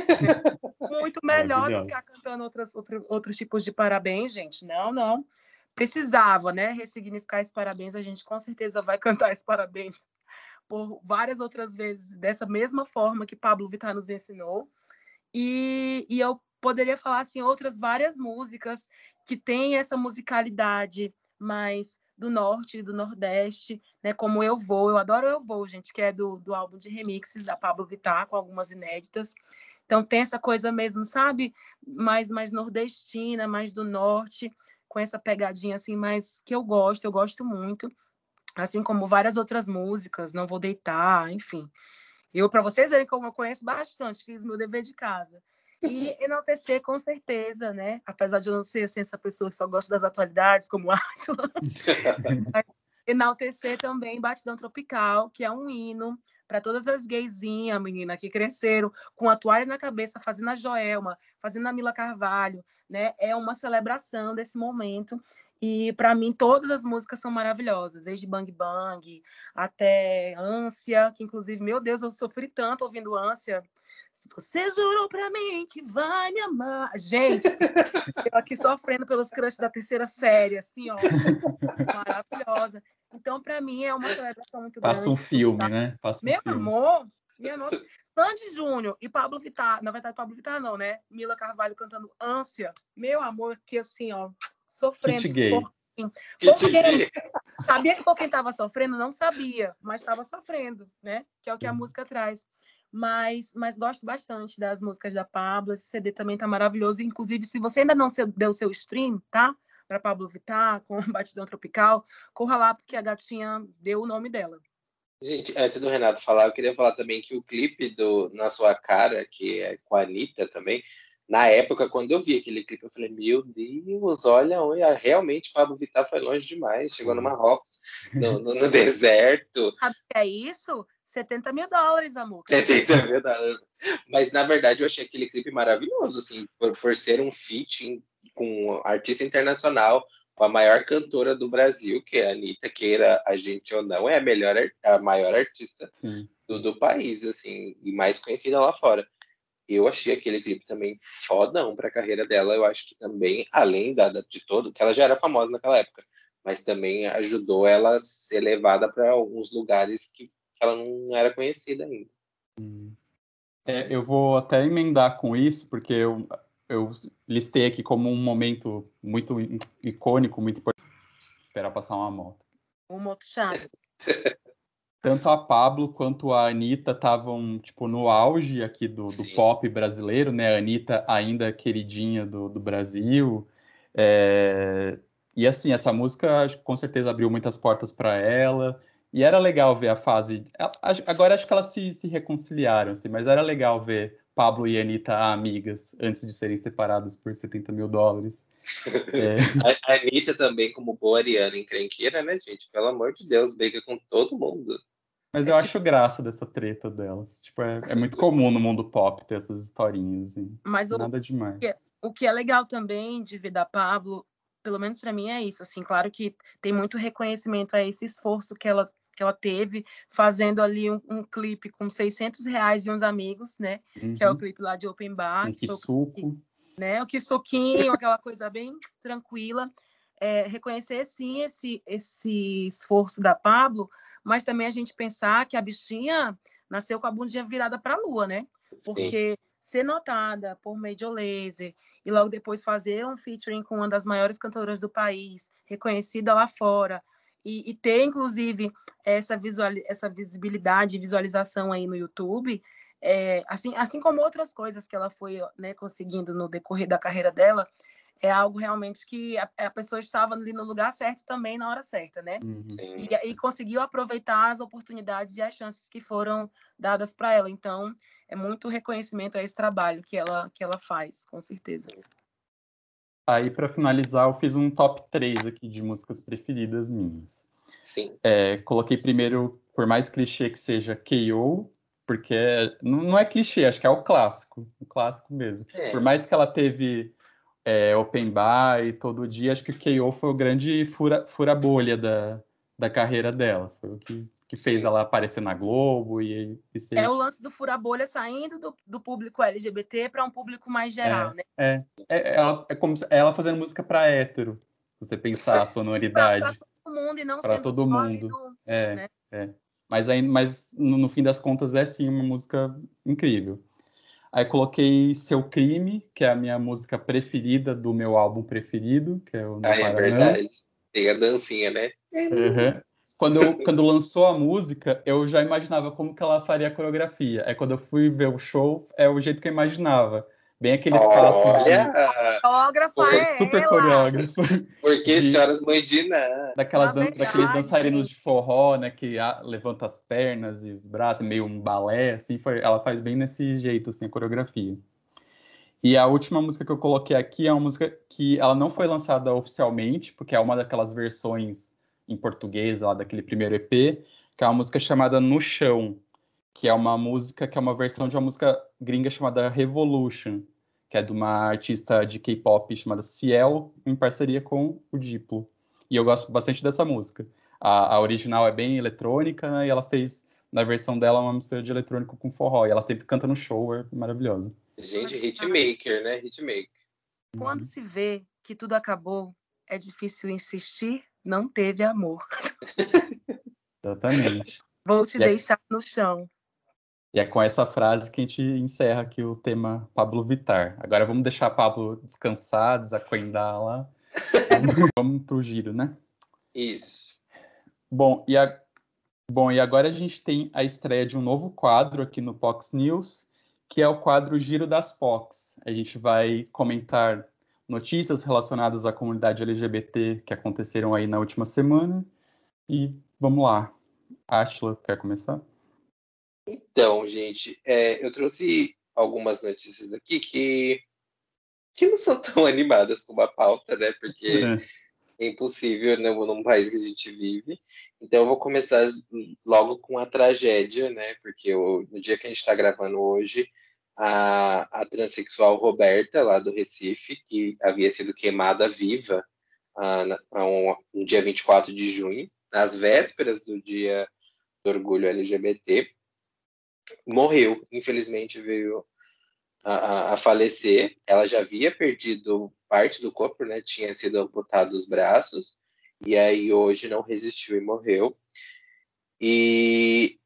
Muito melhor do que ficar cantando outras, outro, outros tipos de parabéns, gente. Não, não. Precisava, né? Ressignificar esse parabéns. A gente com certeza vai cantar esse parabéns por várias outras vezes, dessa mesma forma que Pablo Vittar nos ensinou. E, e eu poderia falar assim outras várias músicas que têm essa musicalidade mais do norte do nordeste, né? Como Eu Vou, eu adoro Eu Vou, gente, que é do, do álbum de remixes da Pablo Vittar, com algumas inéditas. Então tem essa coisa mesmo, sabe? Mais, mais nordestina, mais do norte, com essa pegadinha assim, mais que eu gosto, eu gosto muito. Assim como várias outras músicas, Não Vou Deitar, enfim. Eu, para vocês verem como eu conheço bastante, fiz meu dever de casa. E enaltecer, com certeza, né? Apesar de eu não ser assim, essa pessoa que só gosta das atualidades, como Aslan. enaltecer também Batidão Tropical, que é um hino para todas as gaysinhas, menina, que cresceram com a toalha na cabeça, fazendo a Joelma, fazendo a Mila Carvalho, né? É uma celebração desse momento. E para mim todas as músicas são maravilhosas, desde Bang Bang até Ânsia, que inclusive, meu Deus, eu sofri tanto ouvindo Ânsia. Se você jurou para mim que vai me amar. Gente, eu aqui sofrendo pelos crushes da terceira série, assim, ó. Maravilhosa. Então, para mim, é uma celebração muito Passa grande. um filme, né? Passa um Meu filme. amor, minha nossa. Sandy Júnior e Pablo Vittar, na verdade, Pablo Vittar não, né? Mila Carvalho cantando Ânsia. Meu amor, que assim, ó, sofrendo. Kit gay. por- Que Por te quê? dizer. Sabia que por quem estava sofrendo? Não sabia, mas estava sofrendo, né? Que é o que a Uhum. música traz. Mas, mas gosto bastante das músicas da Pablo. Esse CD também tá maravilhoso. Inclusive, se você ainda não deu seu stream, tá? Para Pablo Vittar, com Batidão Tropical, corra lá, porque a gatinha deu o nome dela. Gente, antes do Renato falar, eu queria falar também que o clipe do Na Sua Cara, que é com a Anitta também, na época, quando eu vi aquele clipe, eu falei, meu Deus, olha, olha realmente Pablo Vittar foi longe demais, chegou no Marrocos, no, no- no deserto, Sabe o que é isso? 70 mil dólares, amor. Tentei também, né? Mas na verdade eu achei aquele clipe maravilhoso, assim, por, por ser um feat com um artista internacional, com a maior cantora do Brasil, que é a Anitta, queira a gente ou não, é a melhor, a maior artista do, do país, assim, e mais conhecida lá fora. Eu achei aquele clipe também fodão para a carreira dela. Eu acho que também, além da, da- de todo, que ela já era famosa naquela época, mas também ajudou ela a ser levada para alguns lugares que ela não era conhecida ainda. É, eu vou até emendar com isso, porque eu, eu listei aqui como um momento muito icônico, muito importante. Esperar passar uma moto. Um moto chato. Tanto a Pablo quanto a Anitta estavam, tipo, no auge aqui do, do pop brasileiro, né? A Anitta ainda queridinha do, do Brasil. É, E assim, essa música com certeza abriu muitas portas para ela. E era legal ver a fase. Agora acho que elas se, se reconciliaram, assim, mas era legal ver Pablo e Anitta amigas antes de serem separadas por 70 mil dólares. É, A, Anitta também, como boa ariana encrenqueira, né, gente? Pelo amor de Deus, briga com todo mundo. mas eu acho graça dessa treta delas. Tipo, é, é muito comum no mundo pop ter essas historinhas, assim. Mas o, Nada demais. o que é legal também de ver da Pablo, pelo menos para mim é isso, assim, claro que tem muito reconhecimento a esse esforço que ela que ela teve fazendo ali um, um clipe com 600 reais e uns amigos, né? Que é o Uhum. clipe lá de Open Bar. Um que suco. né? O que suquinho, aquela coisa bem tranquila. É, reconhecer sim esse esse esforço da Pablo, mas também a gente pensar que a bichinha nasceu com a bundinha virada para a lua, né? Sim. Porque ser notada por Major Lazer e logo depois fazer um featuring com uma das maiores cantoras do país, reconhecida lá fora, e, e ter, inclusive, essa, visual, essa visibilidade e visualização aí no YouTube, é, assim, assim como outras coisas que ela foi né, conseguindo no decorrer da carreira dela, é algo realmente que a, a pessoa estava ali no lugar certo também na hora certa, né? Uhum. Sim. e, e conseguiu aproveitar as oportunidades e as chances que foram dadas para ela. Então, é muito reconhecimento a esse trabalho que ela, que ela faz, com certeza. Aí, para finalizar, eu fiz um top 3 aqui de músicas preferidas minhas. Sim. É, coloquei primeiro, por mais clichê que seja, K.O., porque não não é clichê, acho que é o clássico, o clássico mesmo. É. Por mais que ela teve é, open bar e todo dia, acho que o K.O. foi o grande fura, fura-bolha da, da carreira dela. Foi o que, que fez ela aparecer na Globo e, e ser... É o lance do fura-bolha saindo do, do público LGBT para um público mais geral, né? É, é, ela, é como se, é ela fazendo música para hétero, se você pensar a Para sonoridade. todo mundo e não Pra sendo todo mundo. do... É, né? é. Mas, aí, mas no, no fim das contas é sim uma música incrível. Aí coloquei Seu Crime, que é a minha música preferida do meu álbum preferido, que é o No Ah, é verdade. Tem a dancinha, né? Uhum. Quando, eu, quando lançou a música, eu já imaginava como que ela faria a coreografia. Aí quando eu fui ver o show, é o jeito que eu imaginava. Bem aqueles passos de Coreógrafa é super ela! coreógrafo. porque De- choras Moedina. Daquelas Na dan- daqueles dançarinos gente. de forró, né? Que ah, levanta as pernas e os braços, meio um balé, assim. Foi, ela faz bem nesse jeito, assim, a coreografia. E a última música que eu coloquei aqui é uma música que ela não foi lançada oficialmente, porque é uma daquelas versões em português lá daquele primeiro EP, que é uma música chamada No Chão, que é uma música que é uma versão de uma música gringa chamada Revolution, que é de uma artista de K-pop chamada Ciel, em parceria com o Diplo. E eu gosto bastante dessa música. A, a original é bem eletrônica né, e ela fez, na versão dela, uma mistura de eletrônico com forró. E ela sempre canta no show, é maravilhosa. Gente, hitmaker, né? Hitmaker. Quando se vê que tudo acabou, é difícil insistir, não teve amor. Exatamente. Vou te e deixar é... no chão. E é com essa frase que a gente encerra aqui o tema Pablo Vitar. Agora vamos deixar Pablo descansar, desacoendar lá. vamos para o giro, né? Isso. Bom e, a... Bom, e agora a gente tem a estreia de um novo quadro aqui no Pox News, que é o quadro Giro das Pox. A gente vai comentar notícias relacionadas à comunidade LGBT que aconteceram aí na última semana. E vamos lá. Ashla, quer começar? Então, gente, é, eu trouxe algumas notícias aqui que, que não são tão animadas como a pauta, né? Porque é, é impossível né, num país que a gente vive. Então, eu vou começar logo com a tragédia, né? Porque eu, no dia que a gente está gravando hoje, a, a transexual Roberta, lá do Recife, que havia sido queimada viva uh, na, um, no dia 24 de junho, às vésperas do dia do orgulho LGBT, morreu, infelizmente veio a, a, a, falecer. Ela já havia perdido parte do corpo, né? Tinha sido amputado os braços e aí hoje não resistiu e morreu. E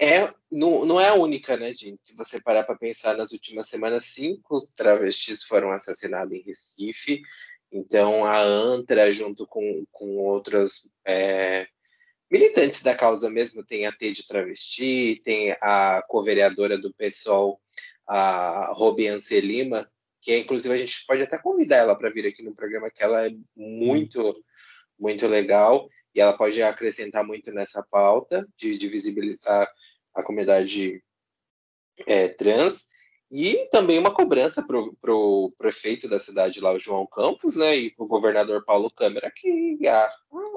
é não, não é a única, né, gente? Se você parar para pensar, nas últimas semanas, cinco travestis foram assassinados em Recife. Então, a ANTRA, junto com, com outras é, militantes da causa mesmo, tem a T de travesti, tem a co-vereadora do PSOL, a Robi Ancelima, que inclusive a gente pode até convidar ela para vir aqui no programa, que ela é muito, muito legal e ela pode acrescentar muito nessa pauta de, de visibilizar a comunidade é, trans e também uma cobrança para o prefeito da cidade lá, o João Campos, né, e para o governador Paulo Câmara, que ah,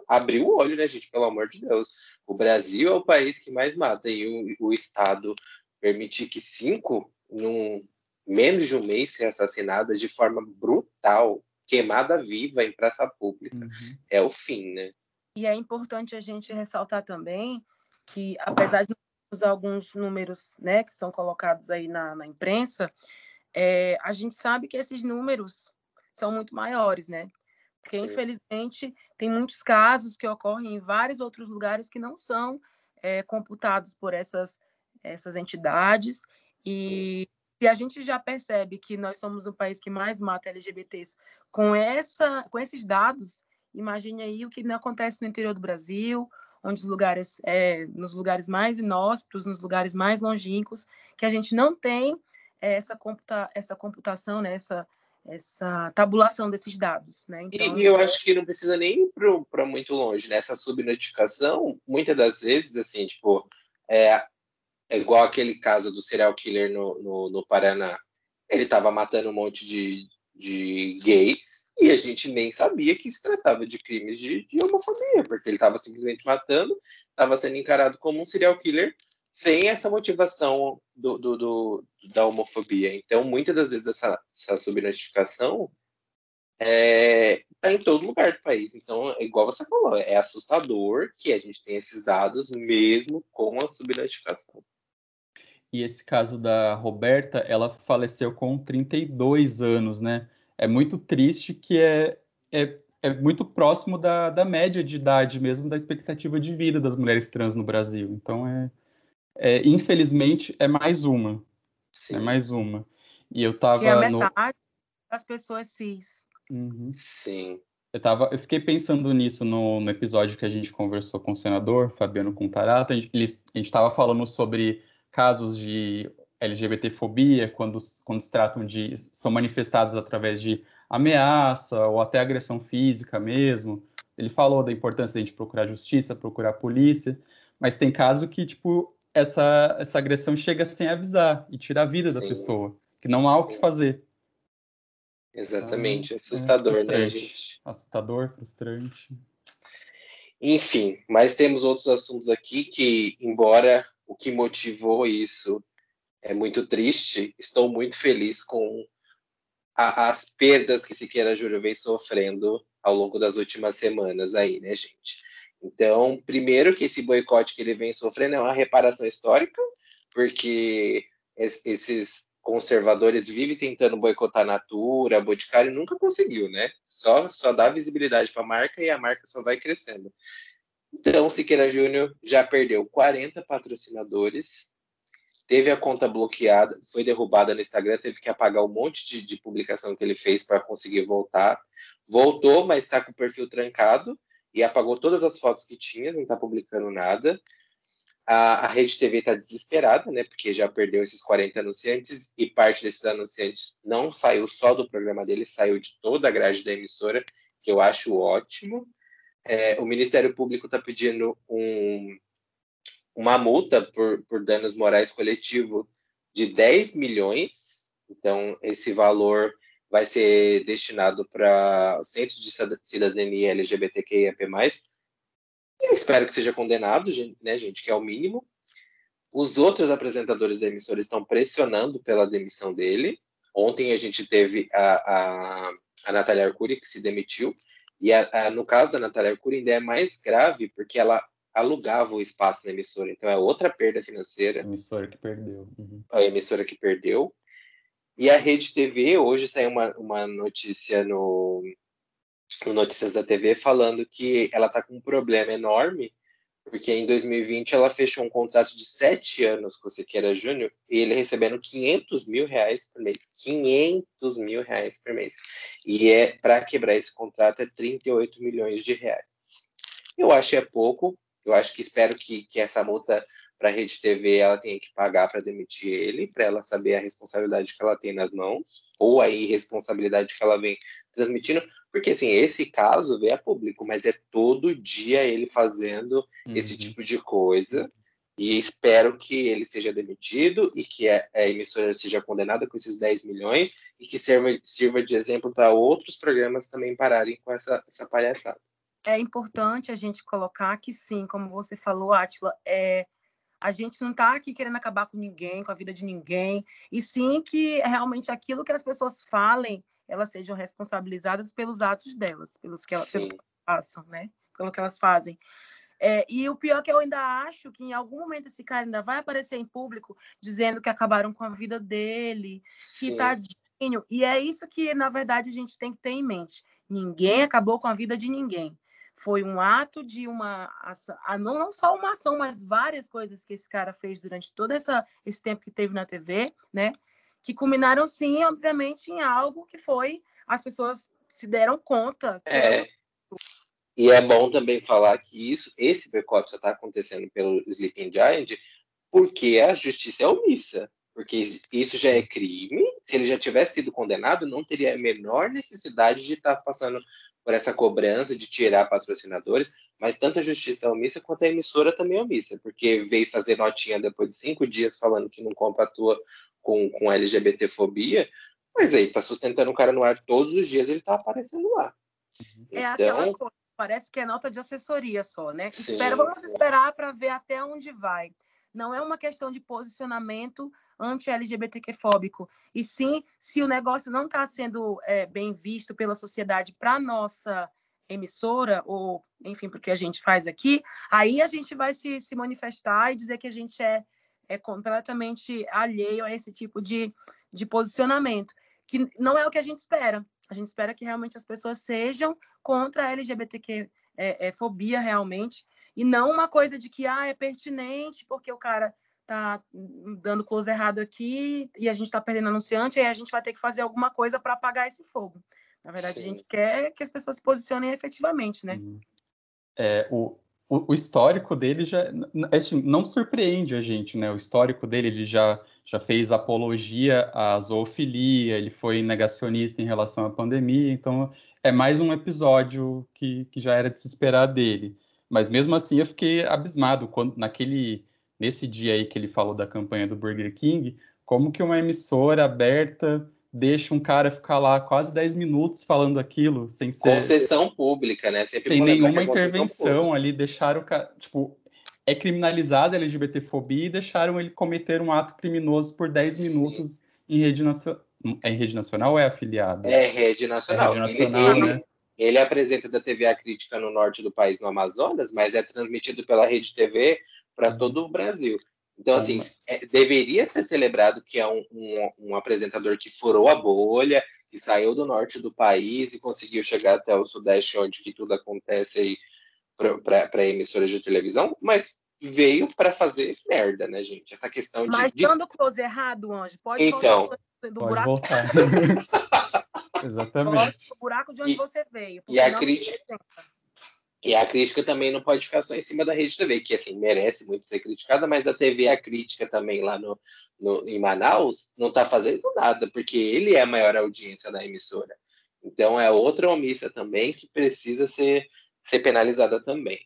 abriu o olho, né, gente, pelo amor de Deus. O Brasil é o país que mais mata, e o, o Estado permitir que cinco, num menos de um mês, ser assassinadas de forma brutal, queimada viva em praça pública, uhum. é o fim, né? E é importante a gente ressaltar também que, apesar de alguns números né, que são colocados aí na, na imprensa, é, a gente sabe que esses números são muito maiores, né? Porque, Sim. infelizmente, tem muitos casos que ocorrem em vários outros lugares que não são é, computados por essas, essas entidades. E se a gente já percebe que nós somos o país que mais mata LGBTs com, essa, com esses dados, imagine aí o que acontece no interior do Brasil, onde os lugares, é, nos lugares mais inóspitos, nos lugares mais longínquos, que a gente não tem é, essa, computa, essa computação, né, essa, essa tabulação desses dados. Né? Então, e eu acho que não precisa nem ir para muito longe, né? Essa subnotificação, muitas das vezes, assim, tipo, é, é igual aquele caso do serial killer no, no, no Paraná. Ele estava matando um monte de, de gays e a gente nem sabia que se tratava de crimes de, de homofobia, porque ele estava simplesmente matando, estava sendo encarado como um serial killer sem essa motivação do, do, do da homofobia. Então, muitas das vezes essa, essa subnotificação é, tá em todo lugar do país. Então, igual você falou, é assustador que a gente tenha esses dados mesmo com a subnotificação. E esse caso da Roberta, ela faleceu com 32 anos, né? É muito triste que é, é, é muito próximo da, da média de idade mesmo, da expectativa de vida das mulheres trans no Brasil. Então, é, é infelizmente, é mais uma. É Sim. É mais uma. E eu tava. Que é a metade no... das pessoas cis. Uhum. Sim. Eu, tava, eu fiquei pensando nisso no, no episódio que a gente conversou com o senador Fabiano Contarata. A gente estava falando sobre casos de LGBTfobia, quando, quando se tratam de. são manifestados através de ameaça ou até agressão física mesmo. Ele falou da importância de a gente procurar justiça, procurar polícia, mas tem caso que, tipo, essa, essa agressão chega sem avisar e tira a vida Sim. da pessoa, que não há o que fazer. Exatamente, então, assustador, é né, gente? Assustador, frustrante. Enfim, mas temos outros assuntos aqui que, embora o que motivou isso é muito triste, estou muito feliz com a, as perdas que Siqueira Júnior vem sofrendo ao longo das últimas semanas aí, né, gente? Então, primeiro que esse boicote que ele vem sofrendo é uma reparação histórica, porque esses conservadores vivem tentando boicotar a Natura, a Boticário, nunca conseguiu, né? Só, só dá visibilidade para a marca e a marca só vai crescendo. Então, Siqueira Júnior já perdeu 40 patrocinadores, teve a conta bloqueada, foi derrubada no Instagram, teve que apagar um monte de, de publicação que ele fez para conseguir voltar. Voltou, mas está com o perfil trancado e apagou todas as fotos que tinha, não está publicando nada. A, a Rede TV está desesperada, né? Porque já perdeu esses 40 anunciantes e parte desses anunciantes não saiu só do programa dele, saiu de toda a grade da emissora, que eu acho ótimo. É, o Ministério Público está pedindo um, uma multa por, por danos morais coletivo de 10 milhões. Então, esse valor vai ser destinado para centros de cidadania LGBTQIAP+, eu espero que seja condenado, né, gente, que é o mínimo. Os outros apresentadores da emissora estão pressionando pela demissão dele. Ontem a gente teve a, a, a Natália Arcuri, que se demitiu. E a, a, no caso da Natália Arcuri ainda é mais grave, porque ela alugava o espaço na emissora. Então é outra perda financeira. A emissora que perdeu. Uhum. A emissora que perdeu. E a Rede TV, hoje saiu uma, uma notícia no, no Notícias da TV falando que ela está com um problema enorme, porque em 2020 ela fechou um contrato de sete anos com o Siqueira Júnior e ele recebendo 500 mil reais por mês. 500 mil reais por mês. E é para quebrar esse contrato é 38 milhões de reais. Eu acho que é pouco. Eu acho que espero que, que essa multa para a Rede TV ela tenha que pagar para demitir ele, para ela saber a responsabilidade que ela tem nas mãos, ou a irresponsabilidade que ela vem transmitindo, porque, assim, esse caso veio a público, mas é todo dia ele fazendo uhum. esse tipo de coisa. E espero que ele seja demitido e que a, a emissora seja condenada com esses 10 milhões e que sirva, sirva de exemplo para outros programas também pararem com essa, essa palhaçada. É importante a gente colocar que sim, como você falou, Atila, é, a gente não está aqui querendo acabar com ninguém, com a vida de ninguém, e sim que realmente aquilo que as pessoas falem elas sejam responsabilizadas pelos atos delas, pelos que, elas, pelo que elas façam, né? Pelo que elas fazem. É, e o pior é que eu ainda acho que em algum momento esse cara ainda vai aparecer em público dizendo que acabaram com a vida dele, Sim. que tadinho. E é isso que, na verdade, a gente tem que ter em mente. Ninguém acabou com a vida de ninguém. Foi um ato de uma ação, não, não só uma ação, mas várias coisas que esse cara fez durante todo essa, esse tempo que teve na TV, né? que culminaram, sim, obviamente, em algo que foi as pessoas se deram conta. É. E é bom também falar que isso, esse boicote já está acontecendo pelo Sleeping Giant, porque a justiça é omissa. Porque isso já é crime. Se ele já tivesse sido condenado, não teria a menor necessidade de estar tá passando por essa cobrança de tirar patrocinadores, mas tanto a justiça é omissa quanto a emissora também é omissa, porque veio fazer notinha depois de cinco dias falando que não compra a tua com, com LGBTfobia, mas aí tá sustentando o cara no ar todos os dias, ele tá aparecendo lá. É então... aquela coisa, parece que é nota de assessoria só, né? Sim, Espera, vamos sim. esperar para ver até onde vai. Não é uma questão de posicionamento anti-LGBTQ-fóbico, e sim se o negócio não está sendo é, bem visto pela sociedade para nossa emissora, ou enfim, porque a gente faz aqui, aí a gente vai se, se manifestar e dizer que a gente é é completamente alheio a esse tipo de, de posicionamento, que não é o que a gente espera. A gente espera que realmente as pessoas sejam contra a LGBTQ é, é, fobia realmente, e não uma coisa de que ah, é pertinente porque o cara tá dando close errado aqui e a gente está perdendo anunciante, aí a gente vai ter que fazer alguma coisa para apagar esse fogo. Na verdade, Sim. a gente quer que as pessoas se posicionem efetivamente, né? Uhum. É, o, o, o, histórico dele já assim, não surpreende a gente, né? O histórico dele, ele já, já fez apologia à zoofilia, ele foi negacionista em relação à pandemia, então é mais um episódio que, que já era de se esperar dele. Mas mesmo assim eu fiquei abismado quando naquele nesse dia aí que ele falou da campanha do Burger King, como que uma emissora aberta deixa um cara ficar lá quase 10 minutos falando aquilo, sem ser. Concessão pública, né? Sempre sem nenhuma é intervenção ali, deixaram o cara. Tipo, é criminalizada a LGBTfobia e deixaram ele cometer um ato criminoso por 10 Sim. minutos em rede nacional. É rede nacional ou é afiliado? É rede nacional. É rede nacional ele, né? Ele, apresenta da TV A Crítica no norte do país, no Amazonas, mas é transmitido pela Rede TV para uhum. todo o Brasil. Então, assim, é, deveria ser celebrado que é um, um, um, apresentador que furou a bolha, que saiu do norte do país e conseguiu chegar até o sudeste, onde que tudo acontece aí para emissoras de televisão, mas veio para fazer merda, né, gente? Essa questão de. Mas dando close errado, Anjo, pode então, do pode buraco. Voltar. Exatamente. O buraco de onde e, você veio. E a crítica. E a crítica também não pode ficar só em cima da Rede TV, que assim merece muito ser criticada, mas a TV a crítica também lá no, no em Manaus não está fazendo nada, porque ele é a maior audiência da emissora. Então é outra omissa também que precisa ser, ser penalizada também.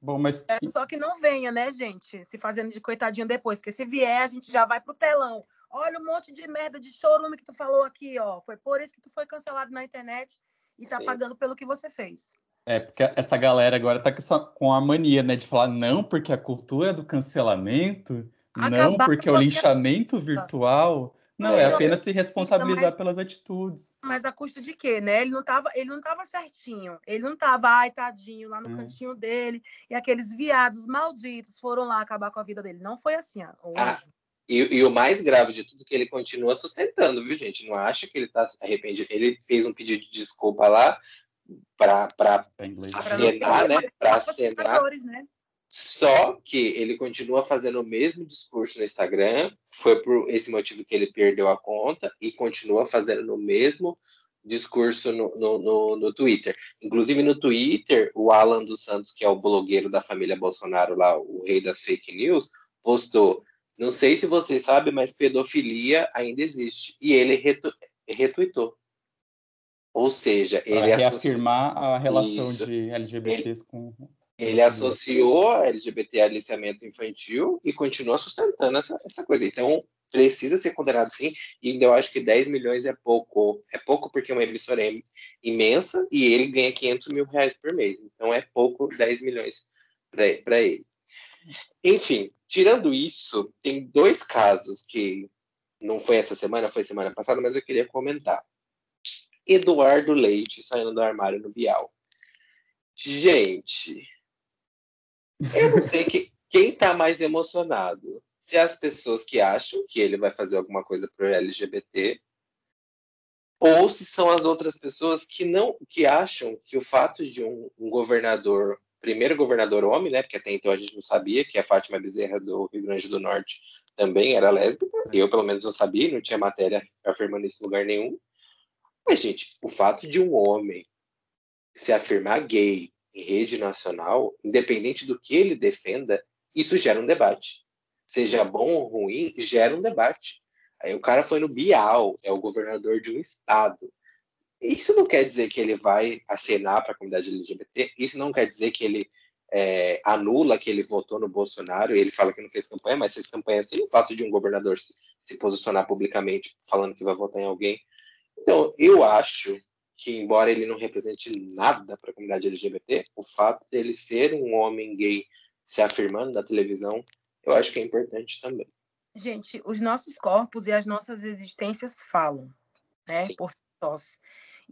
Bom, mas é, só que não venha, né, gente, se fazendo de coitadinho depois, porque se vier a gente já vai pro telão. Olha o um monte de merda de chorume que tu falou aqui, ó. Foi por isso que tu foi cancelado na internet e tá Sim. pagando pelo que você fez. É, porque essa galera agora tá com a mania, né, de falar não, porque a cultura do cancelamento, Acabar não, porque o linchamento virtual. Não, é apenas se responsabilizar mas, pelas atitudes. Mas a custa de quê, né? Ele não tava, ele não tava certinho. Ele não tava, ai, tadinho, lá no hum. cantinho dele. E aqueles viados malditos foram lá acabar com a vida dele. Não foi assim, ó. Ah, e, e, o mais grave de tudo é que ele continua sustentando, viu, gente? Não acha que ele tá arrependido. Ele fez um pedido de desculpa lá, para acenar, né? Para acenar. Né? Só que ele continua fazendo o mesmo discurso no Instagram, foi por esse motivo que ele perdeu a conta, e continua fazendo o mesmo discurso no, no, no, no, Twitter. Inclusive no Twitter, o Alan dos Santos, que é o blogueiro da família Bolsonaro lá, o rei das fake news, postou, não sei se vocês sabem, mas pedofilia ainda existe. E ele retu retweetou. Ou seja, pra ele reafirmar a relação Isso. de LGBTs ele, com. Ele associou a LGBT a aliciamento infantil e continua sustentando essa, essa coisa. Então, precisa ser condenado sim, e ainda eu acho que 10 milhões é pouco. É pouco porque uma emissora é imensa e ele ganha 500 mil reais por mês. Então, é pouco 10 milhões para ele. Enfim, tirando isso, tem dois casos que não foi essa semana, foi semana passada, mas eu queria comentar. Eduardo Leite saindo do armário no Bial. Gente, eu não sei que, quem está mais emocionado. Se as pessoas que acham que ele vai fazer alguma coisa para o LGBT, ou se são as outras pessoas que não que acham que o fato de um, um governador, primeiro governador homem, né, porque até então a gente não sabia que a Fátima Bezerra do Rio Grande do Norte também era lésbica, eu pelo menos não sabia, não tinha matéria afirmando isso em lugar nenhum. Mas, gente, o fato de um homem se afirmar gay em rede nacional, independente do que ele defenda, isso gera um debate. Seja bom ou ruim, gera um debate. Aí o cara foi no Bial, é o governador de um estado. Isso não quer dizer que ele vai acenar para a comunidade LGBT, isso não quer dizer que ele é, anula que ele votou no Bolsonaro, ele fala que não fez campanha, mas fez campanha sim. O fato de um governador se, se posicionar publicamente falando que vai votar em alguém então, eu acho que, embora ele não represente nada para a comunidade LGBT, o fato dele ser um homem gay se afirmando na televisão, eu acho que é importante também. Gente, os nossos corpos e as nossas existências falam, né, Sim. por si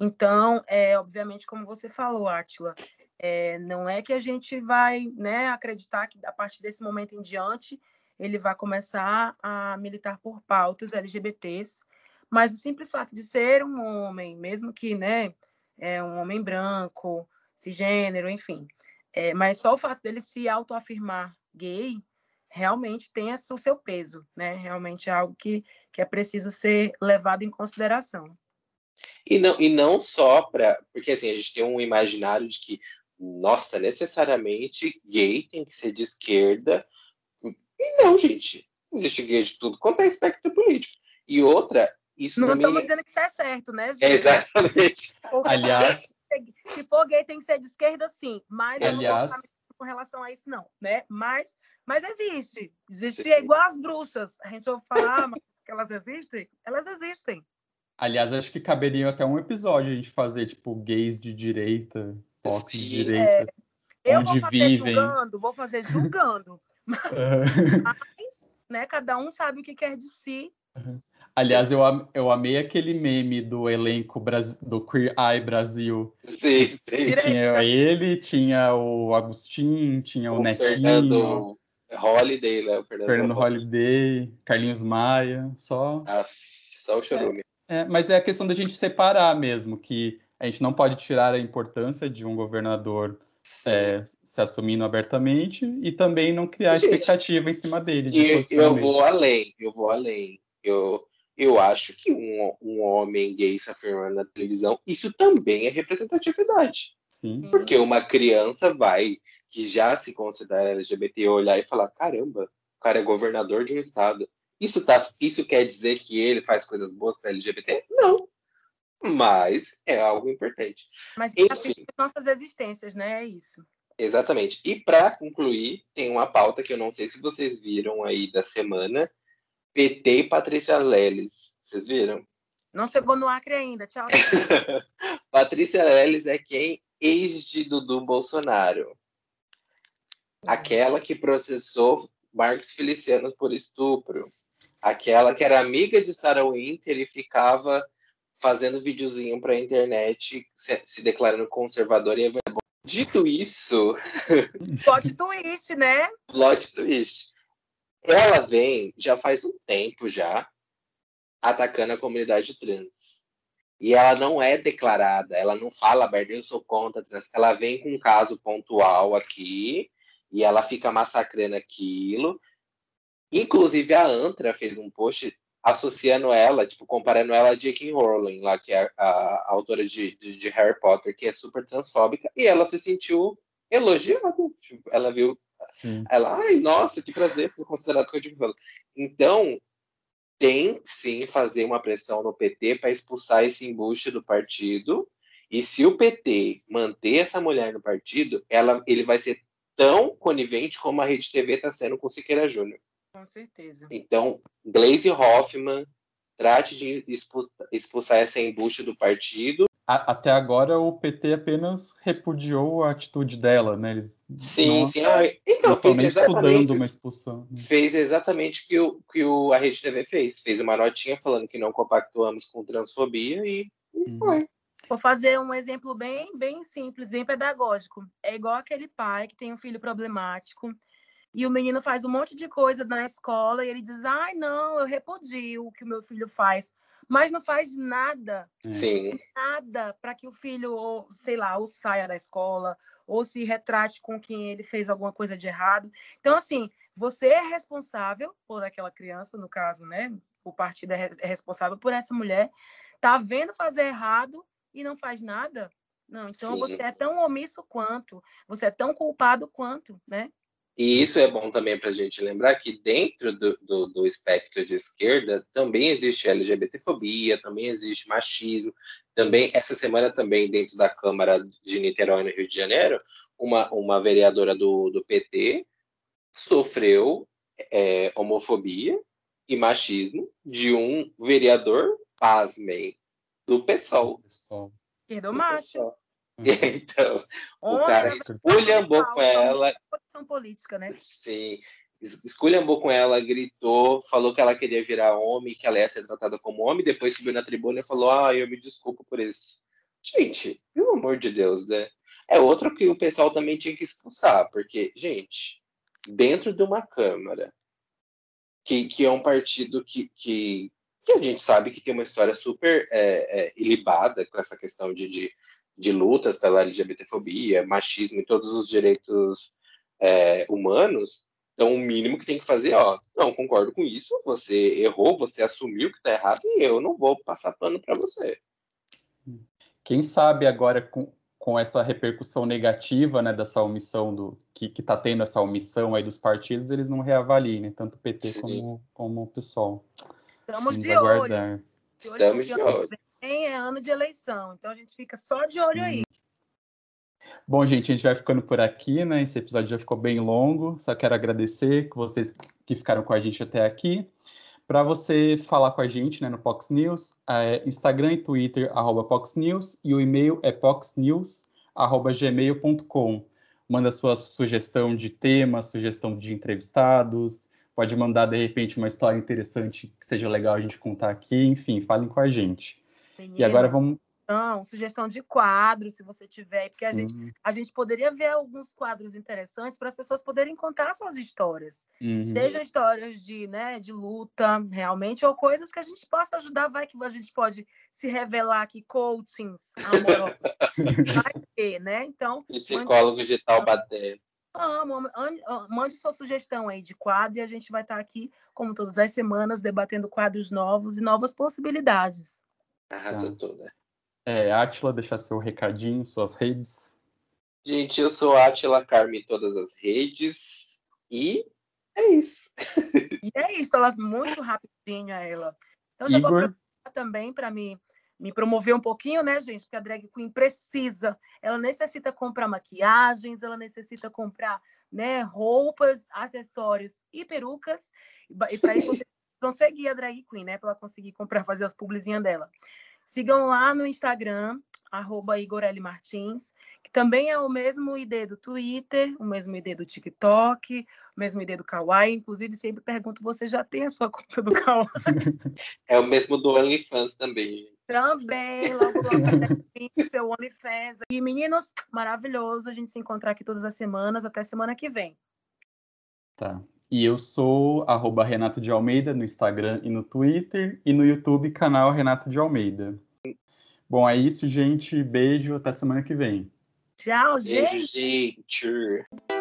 Então, é, obviamente, como você falou, Átila, é, não é que a gente vai né, acreditar que a partir desse momento em diante ele vai começar a militar por pautas LGBTs, mas o simples fato de ser um homem, mesmo que, né, é um homem branco, cisgênero, enfim, é, mas só o fato dele se autoafirmar gay realmente tem o seu peso, né? Realmente é algo que, que é preciso ser levado em consideração. E não, e não só para. Porque assim, a gente tem um imaginário de que, nossa, necessariamente gay tem que ser de esquerda. E não, gente. Existe gay de tudo quanto é espectro político. E outra, isso não estamos dizendo que isso é certo, né, gente? É exatamente. Aliás. Se for gay, tem que ser de esquerda, sim. Mas Aliás, eu não com relação a isso, não, né? Mas, mas existe. Existe é igual as bruxas. A gente ouve falar, mas que elas existem? Elas existem. Aliás, acho que caberia até um episódio a gente fazer, tipo, gays de direita, POC de Sim. direita. Eu Onde vou fazer vivem. julgando, vou fazer julgando. Mas, né, cada um sabe o que quer de si. Aliás, eu, am- eu amei aquele meme do elenco Bras- do Queer Eye Brasil. Sim, sim. Tinha ele, tinha o Agostinho, tinha o, O Netinho, Fernando Holiday, né? O Fernando, Fernando Holiday, Carlinhos Maia, só. Ah, só o chorume. É, mas é a questão da gente separar mesmo, que a gente não pode tirar a importância de um governador é, se assumindo abertamente e também não criar Gente, expectativa em cima dele. de E eu posicionamento. vou além, eu vou além. Eu, eu acho que um, um homem gay se afirmando na televisão, isso também é representatividade. Sim. Porque uma criança vai, que já se considera LGBT, olhar e falar: caramba, o cara é governador de um estado. Isso, tá, isso quer dizer que ele faz coisas boas para LGBT? Não. Mas é algo importante. Mas Enfim. nossas existências, né? É isso. Exatamente. E para concluir, tem uma pauta que eu não sei se vocês viram aí da semana. PT e Patrícia Leles. Vocês viram? Não chegou no Acre ainda. Tchau. Patrícia Leles é quem? Ex de Dudu Bolsonaro. Aquela que processou Marcos Feliciano por estupro. Aquela que era amiga de Sarah Winter e ficava fazendo videozinho pra internet se, se declarando conservadora e evangélica. Dito isso, Plot twist, né? plot twist. Ela vem já faz um tempo já atacando a comunidade trans. E ela não é declarada, ela não fala aberto, eu sou contra trans. Ela vem com um caso pontual aqui e ela fica massacrando aquilo. Inclusive a Antra fez um post associando ela, tipo, comparando ela a J.K. Rowling, lá, que é a, a autora de, de, de Harry Potter, que é super transfóbica, e ela se sentiu elogiada. Tipo, ela viu Sim. ela, ai, nossa, que prazer ser considerado de Então, tem sim fazer uma pressão no PT para expulsar esse embuste do partido. E se o PT manter essa mulher no partido, ela, ele vai ser tão conivente como a Rede TV está sendo com Siqueira Júnior. Com certeza. Então, Glaze Hoffman trate de expulsar, essa embuste do partido. Até agora o PT apenas repudiou a atitude dela, né? Eles Sim, não, sim. Ah, então, fez exatamente uma expulsão. né? fez exatamente o que, o, que o, a Rede TV fez. Fez uma notinha falando que não compactuamos com transfobia e, e Uhum. foi. Vou fazer um exemplo bem, bem simples, bem pedagógico. É igual aquele pai que tem um filho problemático e o menino faz um monte de coisa na escola e ele diz: ai, não, eu repudio o que o meu filho faz. Mas não faz nada. Sim, nada para que o filho, ou, sei lá, ou saia da escola, ou se retrate com quem ele fez alguma coisa de errado. Então, assim, você é responsável por aquela criança, no caso, né? O partido é é responsável por essa mulher, tá vendo fazer errado e não faz nada. Não, então Sim. você é tão omisso quanto, você é tão culpado quanto, né? E isso é bom também para a gente lembrar que dentro do, do, do espectro de esquerda também existe LGBTfobia, também existe machismo, também essa semana também dentro da Câmara de Niterói no Rio de Janeiro, uma, uma vereadora do, do PT sofreu é, homofobia e machismo de um vereador, pasmem, do PSOL. Pessoal. Esquerdo do macho. PSOL. Então, o cara esculhambou com são ela Posição política, né? Sim. Es- Esculhambou com ela, gritou, falou que ela queria virar homem, que ela ia ser tratada como homem, depois subiu na tribuna e falou: Ah, eu me desculpo por isso. Gente, pelo amor de Deus, né? É outro que o pessoal também tinha que expulsar, porque, gente, dentro de uma Câmara, que, que é um partido que, que, que a gente sabe que tem uma história super é, é, ilibada com essa questão de, de, de lutas pela LGBTfobia, machismo e todos os direitos é, humanos, então o mínimo que tem que fazer, ó, não concordo com isso, você errou, você assumiu que tá errado e eu não vou passar pano para você. Quem sabe agora com, com essa repercussão negativa, né, dessa omissão do que que tá tendo essa omissão aí dos partidos, eles não reavaliem, né, tanto o PT Sim. como como o PSOL. Estamos Vamos de aguardar. Olho, Estamos de olho. Vem é ano de eleição, então a gente fica só de olho aí. Bom, gente, a gente vai ficando por aqui, né? Esse episódio já ficou bem longo. Só quero agradecer que vocês que ficaram com a gente até aqui. Para você falar com a gente né, no Pox News, é Instagram e Twitter, arroba Pox News, e o e-mail é poxnews.gmail.com. Manda sua sugestão de tema, sugestão de entrevistados, pode mandar, de repente, uma história interessante que seja legal a gente contar aqui, enfim, falem com a gente. Menino, e agora vamos sugestão, sugestão de quadro, se você tiver, porque a gente, a gente poderia ver alguns quadros interessantes para as pessoas poderem contar suas histórias. Uhum. Sejam histórias de, né, de luta, realmente, ou coisas que a gente possa ajudar, vai que a gente pode se revelar aqui, coachings amorosos. vai ter, né? Então. Psicólogo digital bater. Amo, mande sua sugestão aí de quadro e a gente vai estar aqui, como todas as semanas, debatendo quadros novos e novas possibilidades. Arrasa tá. toda. É, Atila, deixar seu recadinho, suas redes. Gente, eu sou Atila Carme em todas as redes. E é isso. E é isso, ela muito rapidinha ela. Então já Igor. vou aproveitar também para me, me promover um pouquinho, né, gente? Porque a drag queen precisa, ela necessita comprar maquiagens, ela necessita comprar, né, roupas, acessórios e perucas. E para isso vocês vão seguir a drag queen, né, para ela conseguir comprar, fazer as publizinhas dela. Sigam lá no Instagram, arroba Martins, que também é o mesmo ID do Twitter, o mesmo ID do TikTok, o mesmo ID do Kawaii. Inclusive, sempre pergunto, você já tem a sua conta do Kawaii? É o mesmo do OnlyFans também. Também, logo logo seu OnlyFans. E meninos, maravilhoso a gente se encontrar aqui todas as semanas, até semana que vem. Tá. E eu sou arroba Renato de Almeida no Instagram e no Twitter, e no YouTube, canal Renato de Almeida. Bom, é isso, gente. Beijo, até semana que vem. Tchau, gente. Beijo, gente.